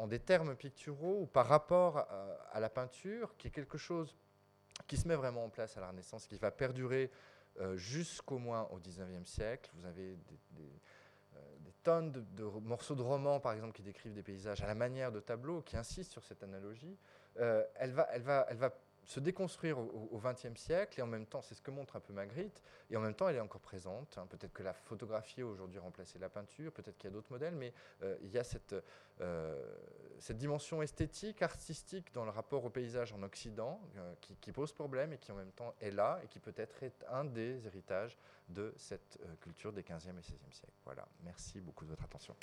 en des termes picturaux ou par rapport à, la peinture, qui est quelque chose qui se met vraiment en place à la Renaissance, qui va perdurer euh, jusqu'au moins au XIXe siècle. Vous avez des, euh, tonnes de, morceaux de romans, par exemple, qui décrivent des paysages à la manière de tableaux, qui insistent sur cette analogie. Euh, elle, va, elle, elle va se déconstruire au XXe siècle, et en même temps, c'est ce que montre un peu Magritte, et en même temps, elle est encore présente. Hein. Peut-être que la photographie a aujourd'hui remplacé la peinture, peut-être qu'il y a d'autres modèles, mais euh, il y a cette, euh, cette dimension esthétique, artistique dans le rapport au paysage en Occident, euh, qui, pose problème et qui en même temps est là, et qui peut-être est un des héritages de cette culture des 15e et 16e siècles. Voilà, merci beaucoup de votre attention.